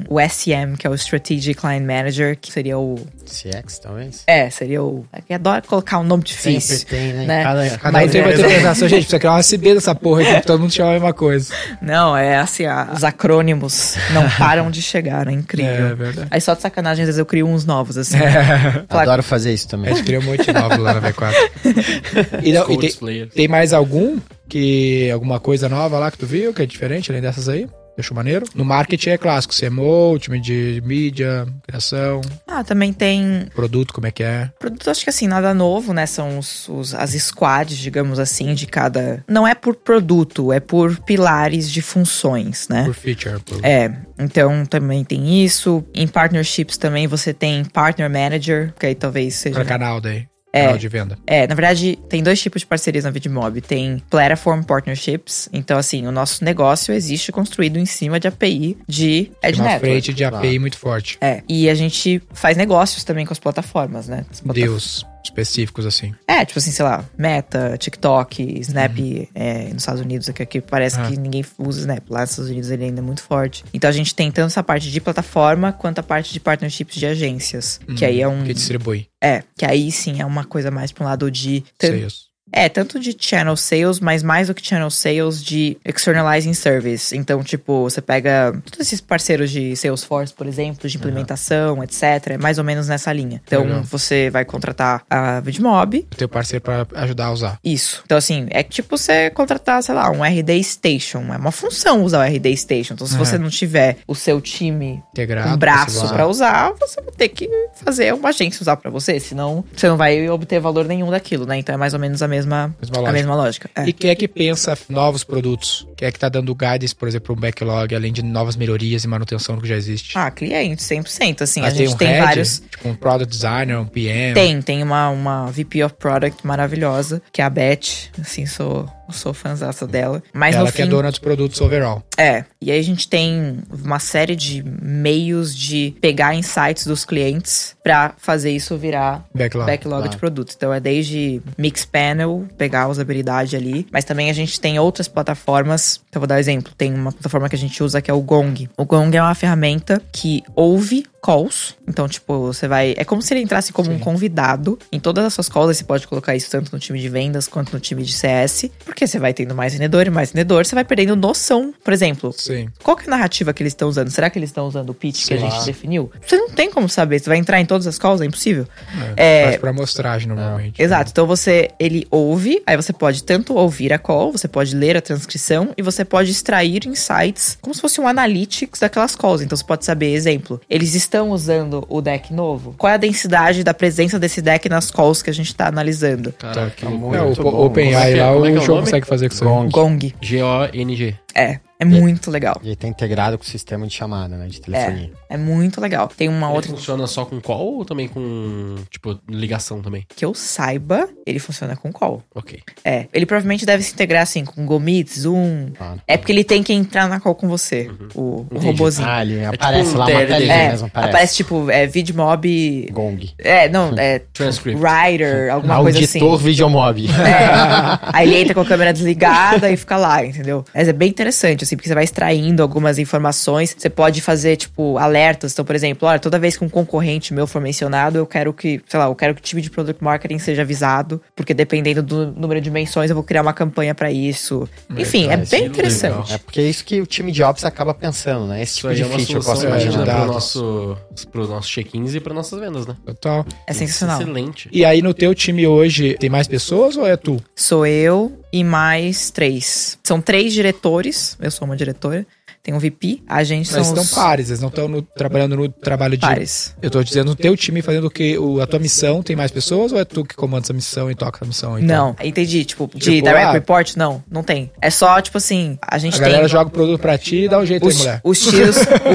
o SM, que é o Strategic Client Manager, que seria o. CX, talvez? É, seria o. É que adora colocar um nome difícil. Sempre tem, né? né? Cada, cada Mas tem é- vai ter apresentação, gente. Precisa criar uma CB dessa porra aqui, pra todo mundo chamar a mesma coisa. Não, é assim, a- os acrônimos não param de chegar, é incrível. É verdade. Aí só de sacanagem, às vezes eu crio uns novos, assim. É. Adoro fazer isso A também. gente criou um monte de novo lá na V4. E, não, e tem, tem mais algum que. alguma coisa nova lá que tu viu que é diferente além dessas aí? Deixou maneiro? No marketing é clássico, CMO, time de mídia, criação, Ah, também tem produto, como é que é? produto, acho que assim, nada novo, né? São os, os- as squads, digamos assim, de cada. Não é por produto, é por pilares de funções, né? Por feature. Por... É, então também tem isso. Em partnerships também você tem partner manager, que aí talvez seja. Pra canal daí. É. Canal de venda. É, na verdade, tem dois tipos de parcerias na Vidmob. Tem Platform Partnerships. Então, assim, o nosso negócio existe construído em cima de API de Tem Edge uma Network. frente de API muito forte. É, e a gente faz negócios também com as plataformas, né? As plata- Deus específicos assim. É, tipo assim, sei lá, Meta, TikTok, Snap é, nos Estados Unidos, que aqui parece Ah. que ninguém usa Snap. Lá nos Estados Unidos ele ainda é muito forte. Então a gente tem tanto essa parte de plataforma quanto a parte de partnerships de agências. Que aí é um. Que distribui. É, que aí sim é uma coisa mais pra um lado de. Sales. É, tanto de channel sales, mas mais do que channel sales, de externalizing service. Então, tipo, você pega todos esses parceiros de Salesforce, por exemplo, de implementação, etc. É mais ou menos nessa linha. Então, Legal. você vai contratar a Vidmob, Teu parceiro pra ajudar a usar. isso. Então, assim, é tipo você contratar, sei lá, um RD Station. É uma função usar o RD Station. Então, se É. você não tiver o seu time Integrado. um braço você usar. você vai ter que fazer uma agência usar pra você. Senão, você não vai obter valor nenhum daquilo, né? Então, é mais ou menos a mesma, Mesma a lógica. mesma lógica. É. E quem é que pensa novos produtos? Quem é que tá dando guidance, por exemplo, um backlog, além de novas melhorias e manutenção do que já existe? Ah, cliente, 100%. Assim, Mas a gente um tem, head, vários. Tipo um product designer, um PM. Tem, tem uma, uma VP of Product maravilhosa, que é a Beth. Assim, sou, sou fãzaça dela. Mas Ela no que é fim, dona dos produtos overall. É, e aí a gente tem uma série de meios de pegar insights dos clientes pra fazer isso virar Backlog. backlog de produtos. Então é desde Mix Panel, pegar a usabilidade ali, mas também a gente tem outras plataformas. Então vou dar um exemplo, tem uma plataforma que a gente usa que é o Gong. O Gong é uma ferramenta que ouve calls. Então, tipo, você vai. É como se ele entrasse como um convidado em todas as suas calls. Você pode colocar isso tanto no time de vendas quanto no time de CS. Porque você vai tendo mais vendedor e mais vendedor, você vai perdendo noção. Por exemplo, Sim. qual que é a narrativa que eles estão usando? Será que eles estão usando o pitch que a gente lá. definiu? Você não tem como saber. Você vai entrar em todas as calls, é impossível. É, É, faz pra amostragem normalmente. Exato. Então você, ele ouve, aí você pode tanto ouvir a call, você pode ler a transcrição e você pode extrair insights como se fosse um analytics daquelas calls. Então você pode saber, exemplo, eles estão usando o deck novo? Qual é a densidade da presença desse deck nas calls que a gente tá analisando? Cara, que É, o Muito o bom. OpenAI Como é que é? lá, Como é que é o o show nome? consegue fazer com isso. Gong. Gong. G-O-N-G. É, é muito legal. E tá integrado com o sistema de chamada, né? De telefonia. É muito legal. Tem uma Ele outra funciona só com call ou também com, tipo, ligação também? que eu saiba, ele funciona com call. Ok. É, ele provavelmente deve se integrar assim com Google Meet, Zoom. Claro. É porque ele tem que entrar na call com você, o, o Entendi. robozinho. Ah, ele tipo aparece um lá uma telinha é, mesmo, aparece. aparece. tipo, é, VidMob. Gong. É, não, é. Transcript. Writer, alguma coisa assim. Auditor videomob. É. Aí ele entra com a câmera desligada e fica lá, entendeu? Mas é bem interessante, assim, porque você vai extraindo algumas informações. Você pode fazer, tipo, alertas. Então, por exemplo, olha, toda vez que um concorrente meu for mencionado, eu quero que, sei lá, eu quero que o time de product marketing seja avisado, porque dependendo do número de menções, eu vou criar uma campanha pra isso. Enfim, é bem é interessante. legal. É porque é isso que o time de Ops acaba pensando, né? Esse Isso tipo de é feature eu posso é, imaginar. pro dados. nosso, pro nossos check-ins e para nossas vendas, né? Total. É sensacional. Excelente. E aí no teu time hoje, tem mais pessoas ou é tu? Sou eu e mais três. São três diretores, eu sou uma diretora. tem um VP, a gente Mas são estão os pares, eles não estão trabalhando no trabalho de. pares. Eu tô dizendo, no teu time fazendo o que? O, a tua missão tem mais pessoas ou é tu que comanda essa missão e toca a missão? Então? Não, entendi. Tipo, de Tipo, direct ah, report, não, não tem. É só, tipo assim, a gente A tem. galera joga o produto pra ti e dá um jeito aí, os, mulher. os tiros,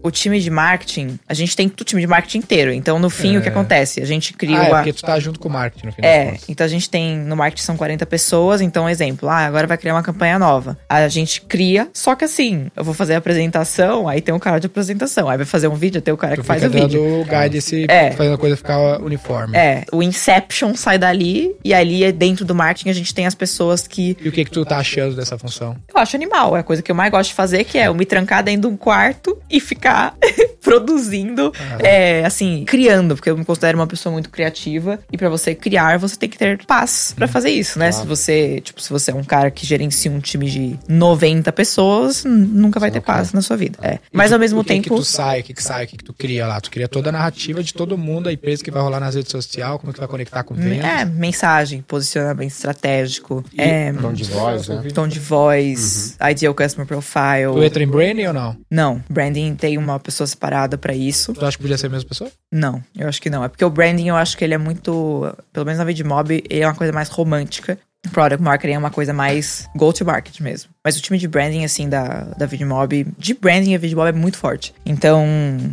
o, o time de marketing, a gente tem o time de marketing inteiro. Então, no fim, o que acontece? A gente cria Ah, é uma. porque tu tá junto com o marketing no final. É, então a gente tem, no marketing são 40 pessoas, então, exemplo, ah, agora vai criar uma campanha nova. A gente cria, só que assim, eu vou fazer a apresentação, aí tem um cara de apresentação, aí vai fazer um vídeo, tem o cara Tu que faz o dando vídeo. o guide esse, É. fazendo a coisa ficar uniforme. É, o Inception sai dali, e ali é dentro do marketing a gente tem as pessoas que E o que que tu tá achando dessa função? eu acho animal, é a coisa que eu mais gosto de fazer, que é eu me trancar dentro de um quarto e ficar produzindo, é, assim, criando, porque eu me considero uma pessoa muito criativa e pra você criar, você tem que ter paz pra fazer isso, né? Se você, tipo, se você é um cara que gerencia um time de 90 pessoas, nunca vai ter paz na sua vida. É. Mas ao mesmo o que tempo, que tu sai, o que que sai, o que que tu cria lá? Tu cria toda a narrativa de todo mundo, a empresa que vai rolar nas redes sociais, como é que vai conectar com vendas. é, mensagem, posicionamento estratégico, é, Tom de voz, né? tom de voz, ideal customer profile. Tu entra em branding ou não? Não, branding tem uma pessoa separada pra isso. Tu acha que podia ser a mesma pessoa? Não, eu acho que não. É porque o branding, eu acho que ele é muito. Pelo menos na Vidmob, ele é uma coisa mais romântica. Product marketing é uma coisa mais go-to-market mesmo. Mas o time de branding, assim, da, da Vidmob, de branding, a Vidmob é muito forte. Então,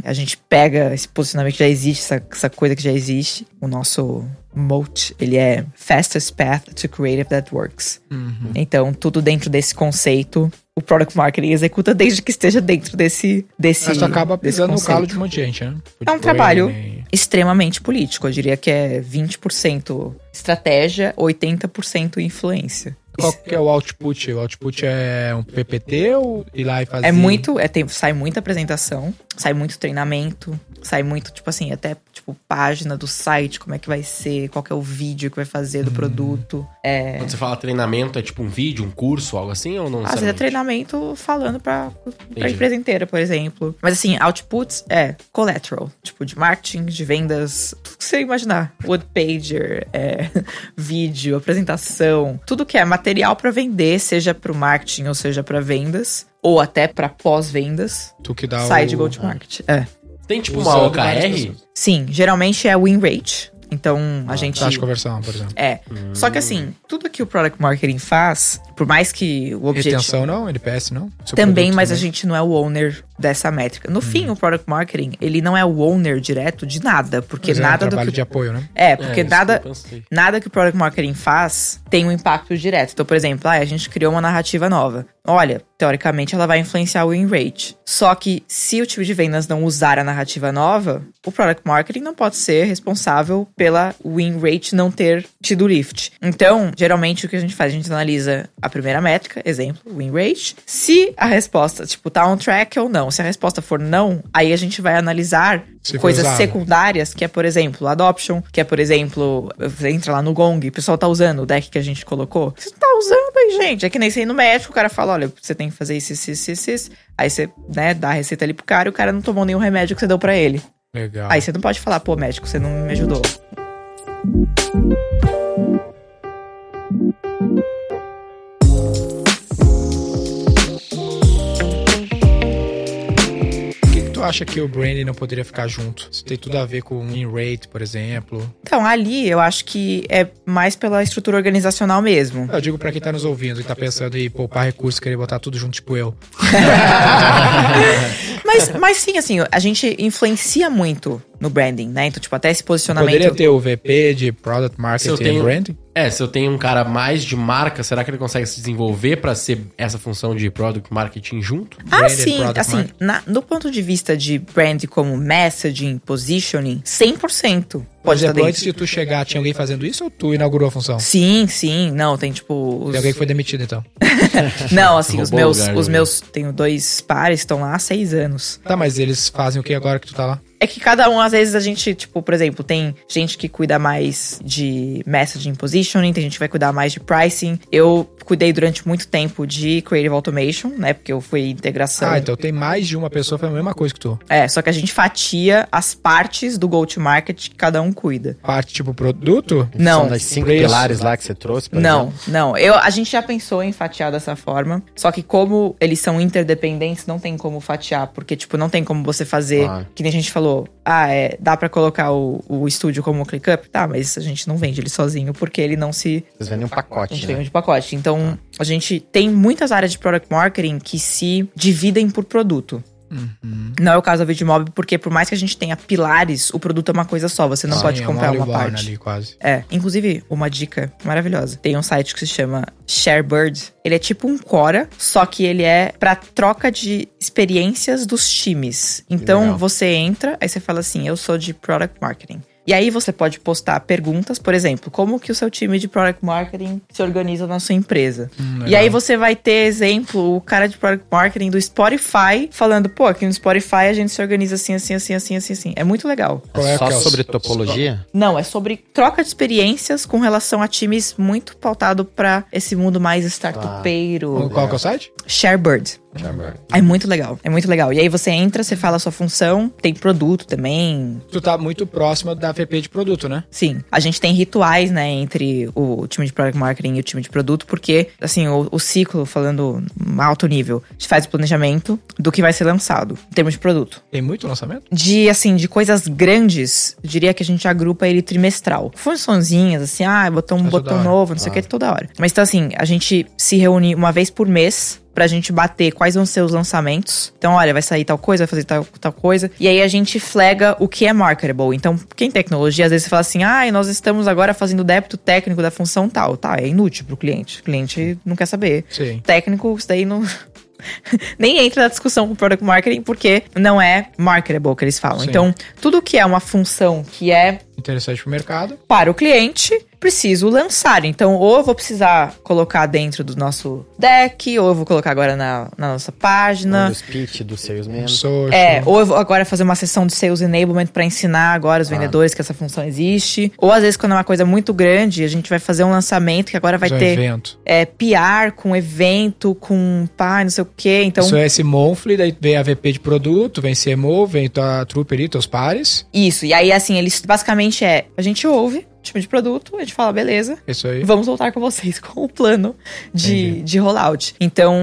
a gente pega esse posicionamento que já existe, essa, essa coisa que já existe. O nosso moat, ele é fastest path to creative that works. Então, tudo dentro desse conceito, o product marketing executa desde que esteja dentro desse desse Mas tu acaba pisando no calo de um monte de gente, né? É um trabalho extremamente político. Eu diria que é 20% estratégia, 80% influência. Qual que é o output? O output é um PPT ou ir lá e fazer? É muito, é, tem, sai muita apresentação, sai muito treinamento, sai muito, tipo assim, até tipo página do site, como é que vai ser, qual que é o vídeo que vai fazer Hum. do produto. É, Quando você fala treinamento, é tipo um vídeo, um curso, algo assim, ou não às vezes é treinamento falando pra, pra empresa inteira, por exemplo. Mas assim, outputs é collateral, tipo de marketing, de vendas, tudo que você imaginar. Wood pager, é, vídeo, apresentação, tudo que é material pra vender, seja pro marketing ou seja pra vendas, ou até pra pós-vendas, Tu que dá sai o... de go-to-market. É. Tem tipo uma OKR? Sim, geralmente é win rate. Então, a gente. Taxa de conversão, por exemplo. É. Só que assim, tudo que o product marketing faz, por mais que o objetivo. Retenção não, NPS não. Seu Também, mas a também. gente não é o owner dessa métrica. No fim, o product marketing, ele não é o owner direto de nada, porque Mas é um nada do trabalho que de apoio, né? É, porque É, nada, que nada que o product marketing faz tem um impacto direto. Então, por exemplo, ah, a gente criou uma narrativa nova. Olha, teoricamente ela vai influenciar o win rate. Só que se o time de vendas não usar a narrativa nova, o product marketing não pode ser responsável pela win rate não ter tido lift. Então, geralmente o que a gente faz, a gente analisa a primeira métrica, exemplo, win rate. Se a resposta, tipo, tá on track ou não. Se a resposta for não, aí a gente vai analisar Se coisas secundárias, que é, por exemplo, adoption, que é, por exemplo, você entra lá no Gong, o pessoal tá usando o deck que a gente colocou. Você tá usando aí, gente. É que nem você ir no médico, o cara fala, olha, você tem que fazer isso, isso, isso, isso, isso. Aí você, né, dá a receita ali pro cara e o cara não tomou nenhum remédio que você deu pra ele. Legal. Aí você não pode falar, pô, médico, você não me ajudou. Acha que o branding não poderia ficar junto? Isso tem tudo a ver com win rate, por exemplo. Então, ali eu acho que é mais pela estrutura organizacional mesmo. Eu digo pra quem tá nos ouvindo e tá pensando em poupar recursos, querer botar tudo junto, tipo eu. Mas, mas sim, assim, a gente influencia muito no branding, né? Então, tipo, até esse posicionamento. Poderia ter o VP de Product Marketing and Branding? É, se eu tenho um cara mais de marca, será que ele consegue se desenvolver pra ser essa função de product marketing junto? Ah, Branded sim. Assim, na- do ponto de vista de brand como messaging, positioning, 100% Por pode estar exemplo, antes de tu chegar, tinha alguém fazendo isso ou tu inaugurou a função? Sim, sim. Não, tem tipo. os- Tem alguém que foi demitido, então. Não, assim, os meus, lugar, os né? meus. Tenho dois pares, estão lá há seis anos. Tá, mas eles fazem o que agora que tu tá lá? É que cada um, às vezes, a gente, tipo, por exemplo, tem gente que cuida mais de messaging positioning, tem gente que vai cuidar mais de pricing. Eu cuidei durante muito tempo de Creative Automation, né? Porque eu fui integração. Ah, então tem mais de uma pessoa fazendo a mesma coisa que tu. É, só que a gente fatia as partes do go-to-market que cada um cuida. Parte tipo produto? Não. São das cinco Preço. pilares lá que você trouxe, por Não, exemplo? não. Eu, a gente já pensou em fatiar dessa forma. Só que como eles são interdependentes, não tem como fatiar. Porque, tipo, não tem como você fazer. Claro. Que nem a gente falou. Ah, é, dá pra colocar o, o estúdio como ClickUp? Tá, mas a gente não vende ele sozinho porque ele não se Vocês vendem um a pacote, gente né? vende de pacote. Então, a gente tem muitas áreas de product marketing que se dividem por produto. Não é o caso da Vidmob, porque por mais que a gente tenha pilares, o produto é uma coisa só. Você não Sim, pode é comprar olive uma oil parte. ali quase. É, inclusive, uma dica maravilhosa. Tem um site que se chama Sharebird. Ele é tipo um Quora, só que ele é pra troca de experiências dos times. Então, Legal. você entra, aí você fala assim: eu sou de Product Marketing. E aí você pode postar perguntas, por exemplo, como que o seu time de Product Marketing se organiza na sua empresa. Hum, e aí você vai ter exemplo, o cara de Product Marketing do Spotify falando, pô, aqui no Spotify a gente se organiza assim, assim, assim, assim, assim, assim. É muito legal. É Só é o- sobre topologia? Não, é sobre troca de experiências com relação a times muito pautado pra esse mundo mais startupeiro. Qual que é o site? Sharebird. É muito legal, é muito legal. E aí você entra, você fala a sua função, tem produto também. Tu tá muito próximo da VP de produto, né? Sim, a gente tem rituais, né, entre o time de product marketing e o time de produto, porque, assim, o, o ciclo, falando alto nível, a gente faz o planejamento do que vai ser lançado, em termos de produto. Tem muito lançamento? de assim, de coisas grandes, eu diria que a gente agrupa ele trimestral. Funçõezinhas, assim, ah, botou um botão novo, não sei o que, toda hora. Mas então, assim, a gente se reúne uma vez por mês pra gente bater quais vão ser os lançamentos. Então, olha, vai sair tal coisa, vai fazer tal, tal coisa. E aí a gente flega o que é marketable. Então, quem tem tecnologia, às vezes você fala assim, ah, nós estamos agora fazendo débito técnico da função tal. Tá, é inútil pro cliente. O cliente não quer saber Sim. técnico, isso daí não. Nem entra na discussão com o product marketing, porque não é marketable que eles falam. Sim. Então, tudo que é uma função que é Interessante pro mercado. para o cliente, preciso lançar. Então, ou eu vou precisar colocar dentro do nosso deck, ou eu vou colocar agora na, na nossa página. Do speech, do salesman. Social. É, ou eu vou agora fazer uma sessão de sales enablement para ensinar agora os vendedores que essa função existe. Ou às vezes, quando é uma coisa muito grande, a gente vai fazer um lançamento que agora vai Fazer um ter evento. é, PR com evento, com pá, não sei o quê. Então, Isso é esse monthly, daí vem a VP de produto, vem CMO, vem tua trooper e teus pares. Isso, e aí assim, eles basicamente é, a gente ouve, tipo de produto, a gente fala, beleza, Isso aí. vamos voltar com vocês com o plano de, Entendi. de rollout. Então,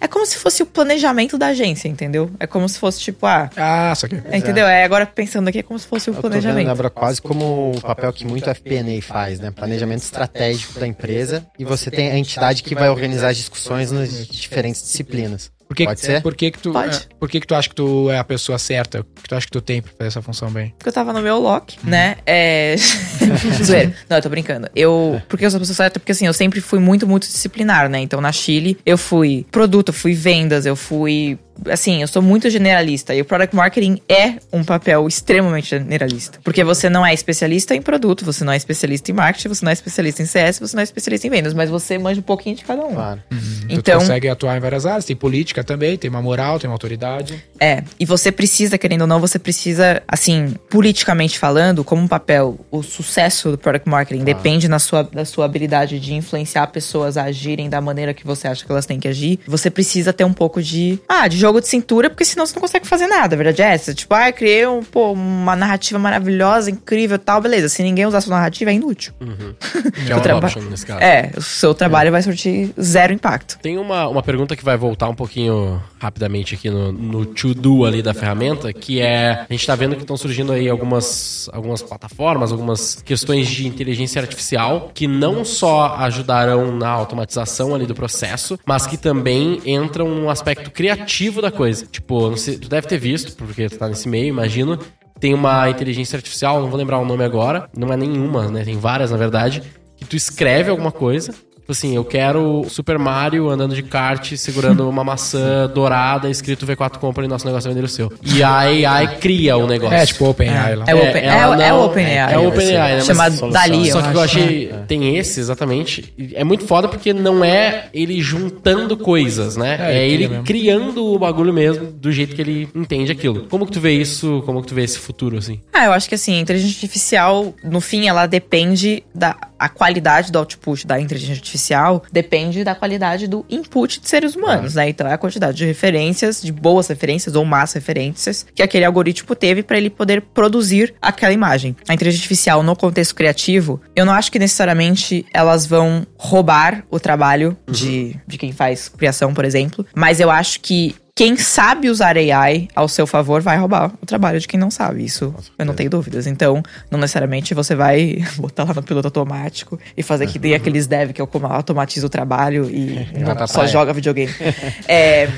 é como se fosse o planejamento da agência, entendeu? É como se fosse tipo, ah, Ah, isso aqui. é, entendeu? É agora pensando aqui, é como se fosse o Eu vendo, planejamento. Débora, quase como o papel que muito FP&A faz, né? Planejamento estratégico da empresa e você tem a entidade que vai organizar as discussões nas diferentes disciplinas. Por que, Pode ser? Por que que tu, Pode. é, por que que tu acha que tu é a pessoa certa? O que tu acha que tu tem pra fazer essa função bem? Porque eu tava no meu lock, né? É. Zoeira. Não, eu tô brincando. Eu. Porque eu sou a pessoa certa? Porque assim, eu sempre fui muito, muito disciplinar, né? Então na Chile, eu fui produto, eu fui vendas, eu fui. Assim, eu sou muito generalista. E o product marketing é um papel extremamente generalista. Porque você não é especialista em produto, você não é especialista em marketing, você não é especialista em CS, você não é especialista em vendas, mas você manja um pouquinho de cada um. Claro. Tu Então, consegue atuar em várias áreas. Tem política também, tem uma moral, tem uma autoridade. É, e você precisa, querendo ou não, você precisa, assim, politicamente falando, como um papel, o sucesso do product marketing depende na sua, da sua habilidade de influenciar pessoas a agirem da maneira que você acha que elas têm que agir. Você precisa ter um pouco de, ah, de jogo de cintura, porque senão você não consegue fazer nada, a verdade é essa. Tipo, ah, eu criei um, pô, uma narrativa maravilhosa, incrível e tal, beleza. Se ninguém usar sua narrativa, é inútil. Que é uma traba- option nesse caso. É, o seu trabalho vai surtir zero impacto. Tem uma, uma pergunta que vai voltar um pouquinho rapidamente aqui no, no to-do ali da ferramenta, que é, a gente tá vendo que estão surgindo aí algumas, algumas plataformas, algumas questões de inteligência artificial que não só ajudarão na automatização ali do processo, mas que também entram no aspecto criativo da coisa. Tipo, sei, tu deve ter visto, porque tu tá nesse meio, imagino, tem uma inteligência artificial, não vou lembrar o nome agora, não é nenhuma, né? Tem várias, na verdade, que tu escreve alguma coisa, assim, eu quero o Super Mario andando de kart, segurando uma maçã dourada, escrito V4 Company, nosso negócio é vender o seu. E a AI cria o negócio. É, tipo OpenAI lá. É o Open- é o- é não- o OpenAI. É o OpenAI, né? Mas- Chama Dali, Só que eu acho. achei. Tem esse, exatamente. É muito foda porque não é ele juntando coisas, né? É, É, ele ele cria mesmo. criando o bagulho mesmo do jeito que ele entende aquilo. Como que tu vê isso? Como que tu vê esse futuro, assim? Ah, eu acho que assim, a inteligência artificial, no fim, ela depende da a qualidade do output da inteligência artificial depende da qualidade do input de seres humanos, né? Então é a quantidade de referências, de boas referências ou más referências que aquele algoritmo teve para ele poder produzir aquela imagem. A inteligência artificial no contexto criativo, eu não acho que necessariamente elas vão roubar o trabalho de, de quem faz criação, por exemplo, mas eu acho que quem sabe usar AI ao seu favor vai roubar o trabalho de quem não sabe. Isso eu não tenho dúvidas. Então, não necessariamente você vai botar lá no piloto automático e fazer que nem aqueles dev que automatiza o trabalho e Vai pra só joga videogame. É,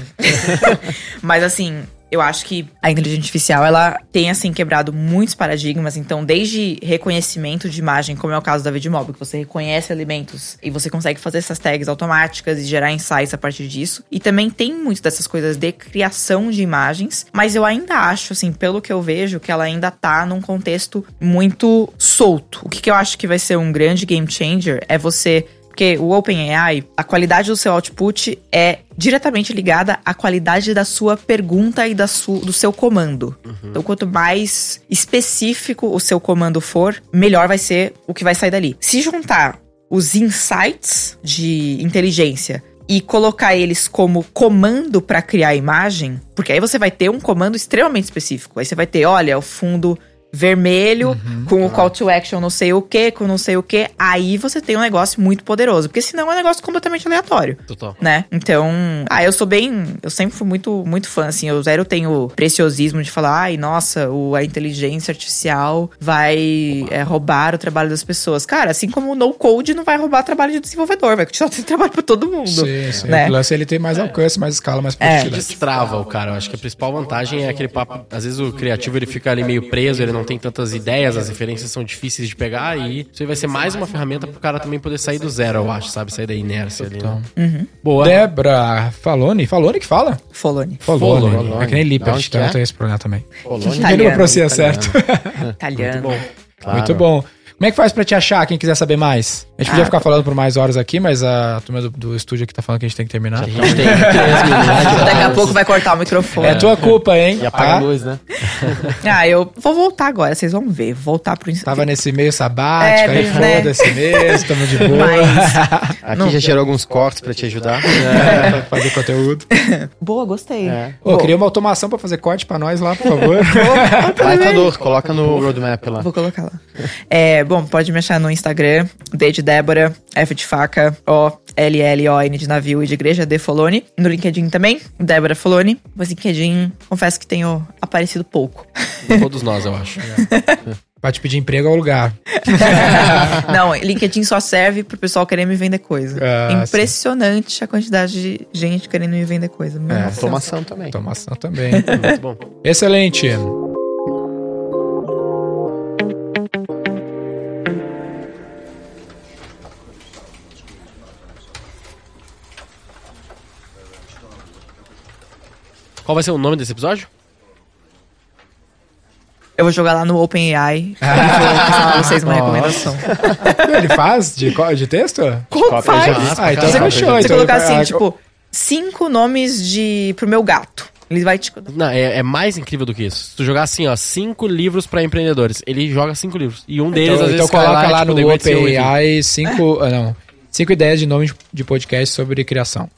Mas assim. Eu acho que a inteligência artificial, ela tem, assim, quebrado muitos paradigmas. Então, desde reconhecimento de imagem, como é o caso da Vidmobile, que você reconhece elementos e você consegue fazer essas tags automáticas e gerar insights a partir disso. E também tem muito dessas coisas de criação de imagens. Mas eu ainda acho, assim, pelo que eu vejo, que ela ainda tá num contexto muito solto. O que, que eu acho que vai ser um grande game changer é você porque o OpenAI, a qualidade do seu output é diretamente ligada à qualidade da sua pergunta e da su, do seu comando. Então, quanto mais específico o seu comando for, melhor vai ser o que vai sair dali. Se juntar os insights de inteligência e colocar eles como comando para criar imagem, porque aí você vai ter um comando extremamente específico. Aí você vai ter, olha, o fundo vermelho com o call to action não sei o que, com não sei o que, aí você tem um negócio muito poderoso, porque senão é um negócio completamente aleatório. Total. Né? Então, ah, eu sou bem. Eu sempre fui muito, muito fã, assim. Eu zero tenho preciosismo de falar, ai, nossa, o, a inteligência artificial vai é, roubar o trabalho das pessoas. Cara, assim como o no code não vai roubar o trabalho de desenvolvedor, vai continuar tendo trabalho pra todo mundo. Sim, sim. Né? O lance é ele tem mais alcance, mais escala, mais É. produtividade. Destrava o cara. Eu acho que a principal vantagem é aquele papo. Às vezes o criativo ele fica ali meio preso, ele não tem tantas ideias, as referências são difíceis de pegar e isso aí vai ser mais uma ferramenta pro cara também poder sair do zero, eu acho, sabe? Sair da inércia ali. Né? Boa. Débora Falone. Falone que fala? Folone. Falone. Falone. É que nem Lippert, então é? tem esse problema também. Nunca Italiano, pronuncia italiano. certo. Italiano. Bom. Claro. Muito bom. Como é que faz pra te achar, quem quiser saber mais? A gente Ah, podia ficar falando por mais horas aqui, mas a turma do, do estúdio aqui tá falando que a gente tem que terminar. A gente tem. Daqui a pouco vai cortar o microfone. É tua culpa, hein? E apaga Tá? a luz, né? Ah, eu vou voltar agora, vocês vão ver. Vou voltar pro Instagram. Tava nesse meio sabático, É, aí né? foda-se mesmo, tamo de boa. Mas. Aqui Não. já gerou alguns cortes pra te ajudar. É, pra fazer conteúdo. Boa, gostei. É. Ô, queria uma automação pra fazer corte pra nós lá, por favor. Baitador, coloca no roadmap lá. Vou colocar lá. É, bom, pode me achar no Instagram, D de Débora, F de faca, O, L, L, O, N de navio e de igreja, D Folone. No LinkedIn também, Débora Folone. Mas LinkedIn, confesso que tenho aparecido pouco. Todos nós, eu acho. Pra te pedir emprego ao lugar. Não, LinkedIn só serve pro pessoal querer me vender coisa. Ah, Impressionante a quantidade de gente querendo me vender coisa. Meu É. Automação também. Automação também. Muito bom. Excelente. Qual vai ser o nome desse episódio? Eu vou jogar lá no OpenAI e pra vocês uma recomendação. Ele faz de, de texto? Como faz? já vi. Ah, então Você, fechou. você então colocar assim, ah, tipo, cinco nomes de pro meu gato. Ele vai te. Não, é, é mais incrível do que isso. Se tu jogar assim, ó, cinco livros pra empreendedores, ele joga cinco livros. E um deles, Então, às então vezes, coloca lá, tipo, no. OpenAI cinco, ah, não, cinco ideias de nome de- de podcast sobre criação.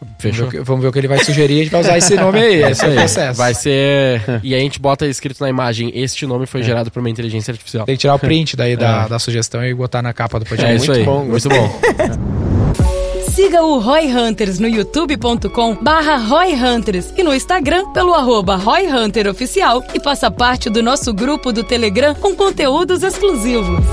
Vamos ver, Fechou? o que, vamos ver o que ele vai sugerir, a gente vai usar esse nome aí, esse é o processo. Vai ser. e aí a gente bota escrito na imagem: este nome foi gerado por uma inteligência artificial. Tem que tirar o print daí da, da sugestão e botar na capa do É podcast. isso aí. bom, muito bom. Siga o Roy Hunters no youtube.com barra Roy Hunters e no Instagram pelo arroba Roy Hunter Oficial e faça parte do nosso grupo do Telegram com conteúdos exclusivos.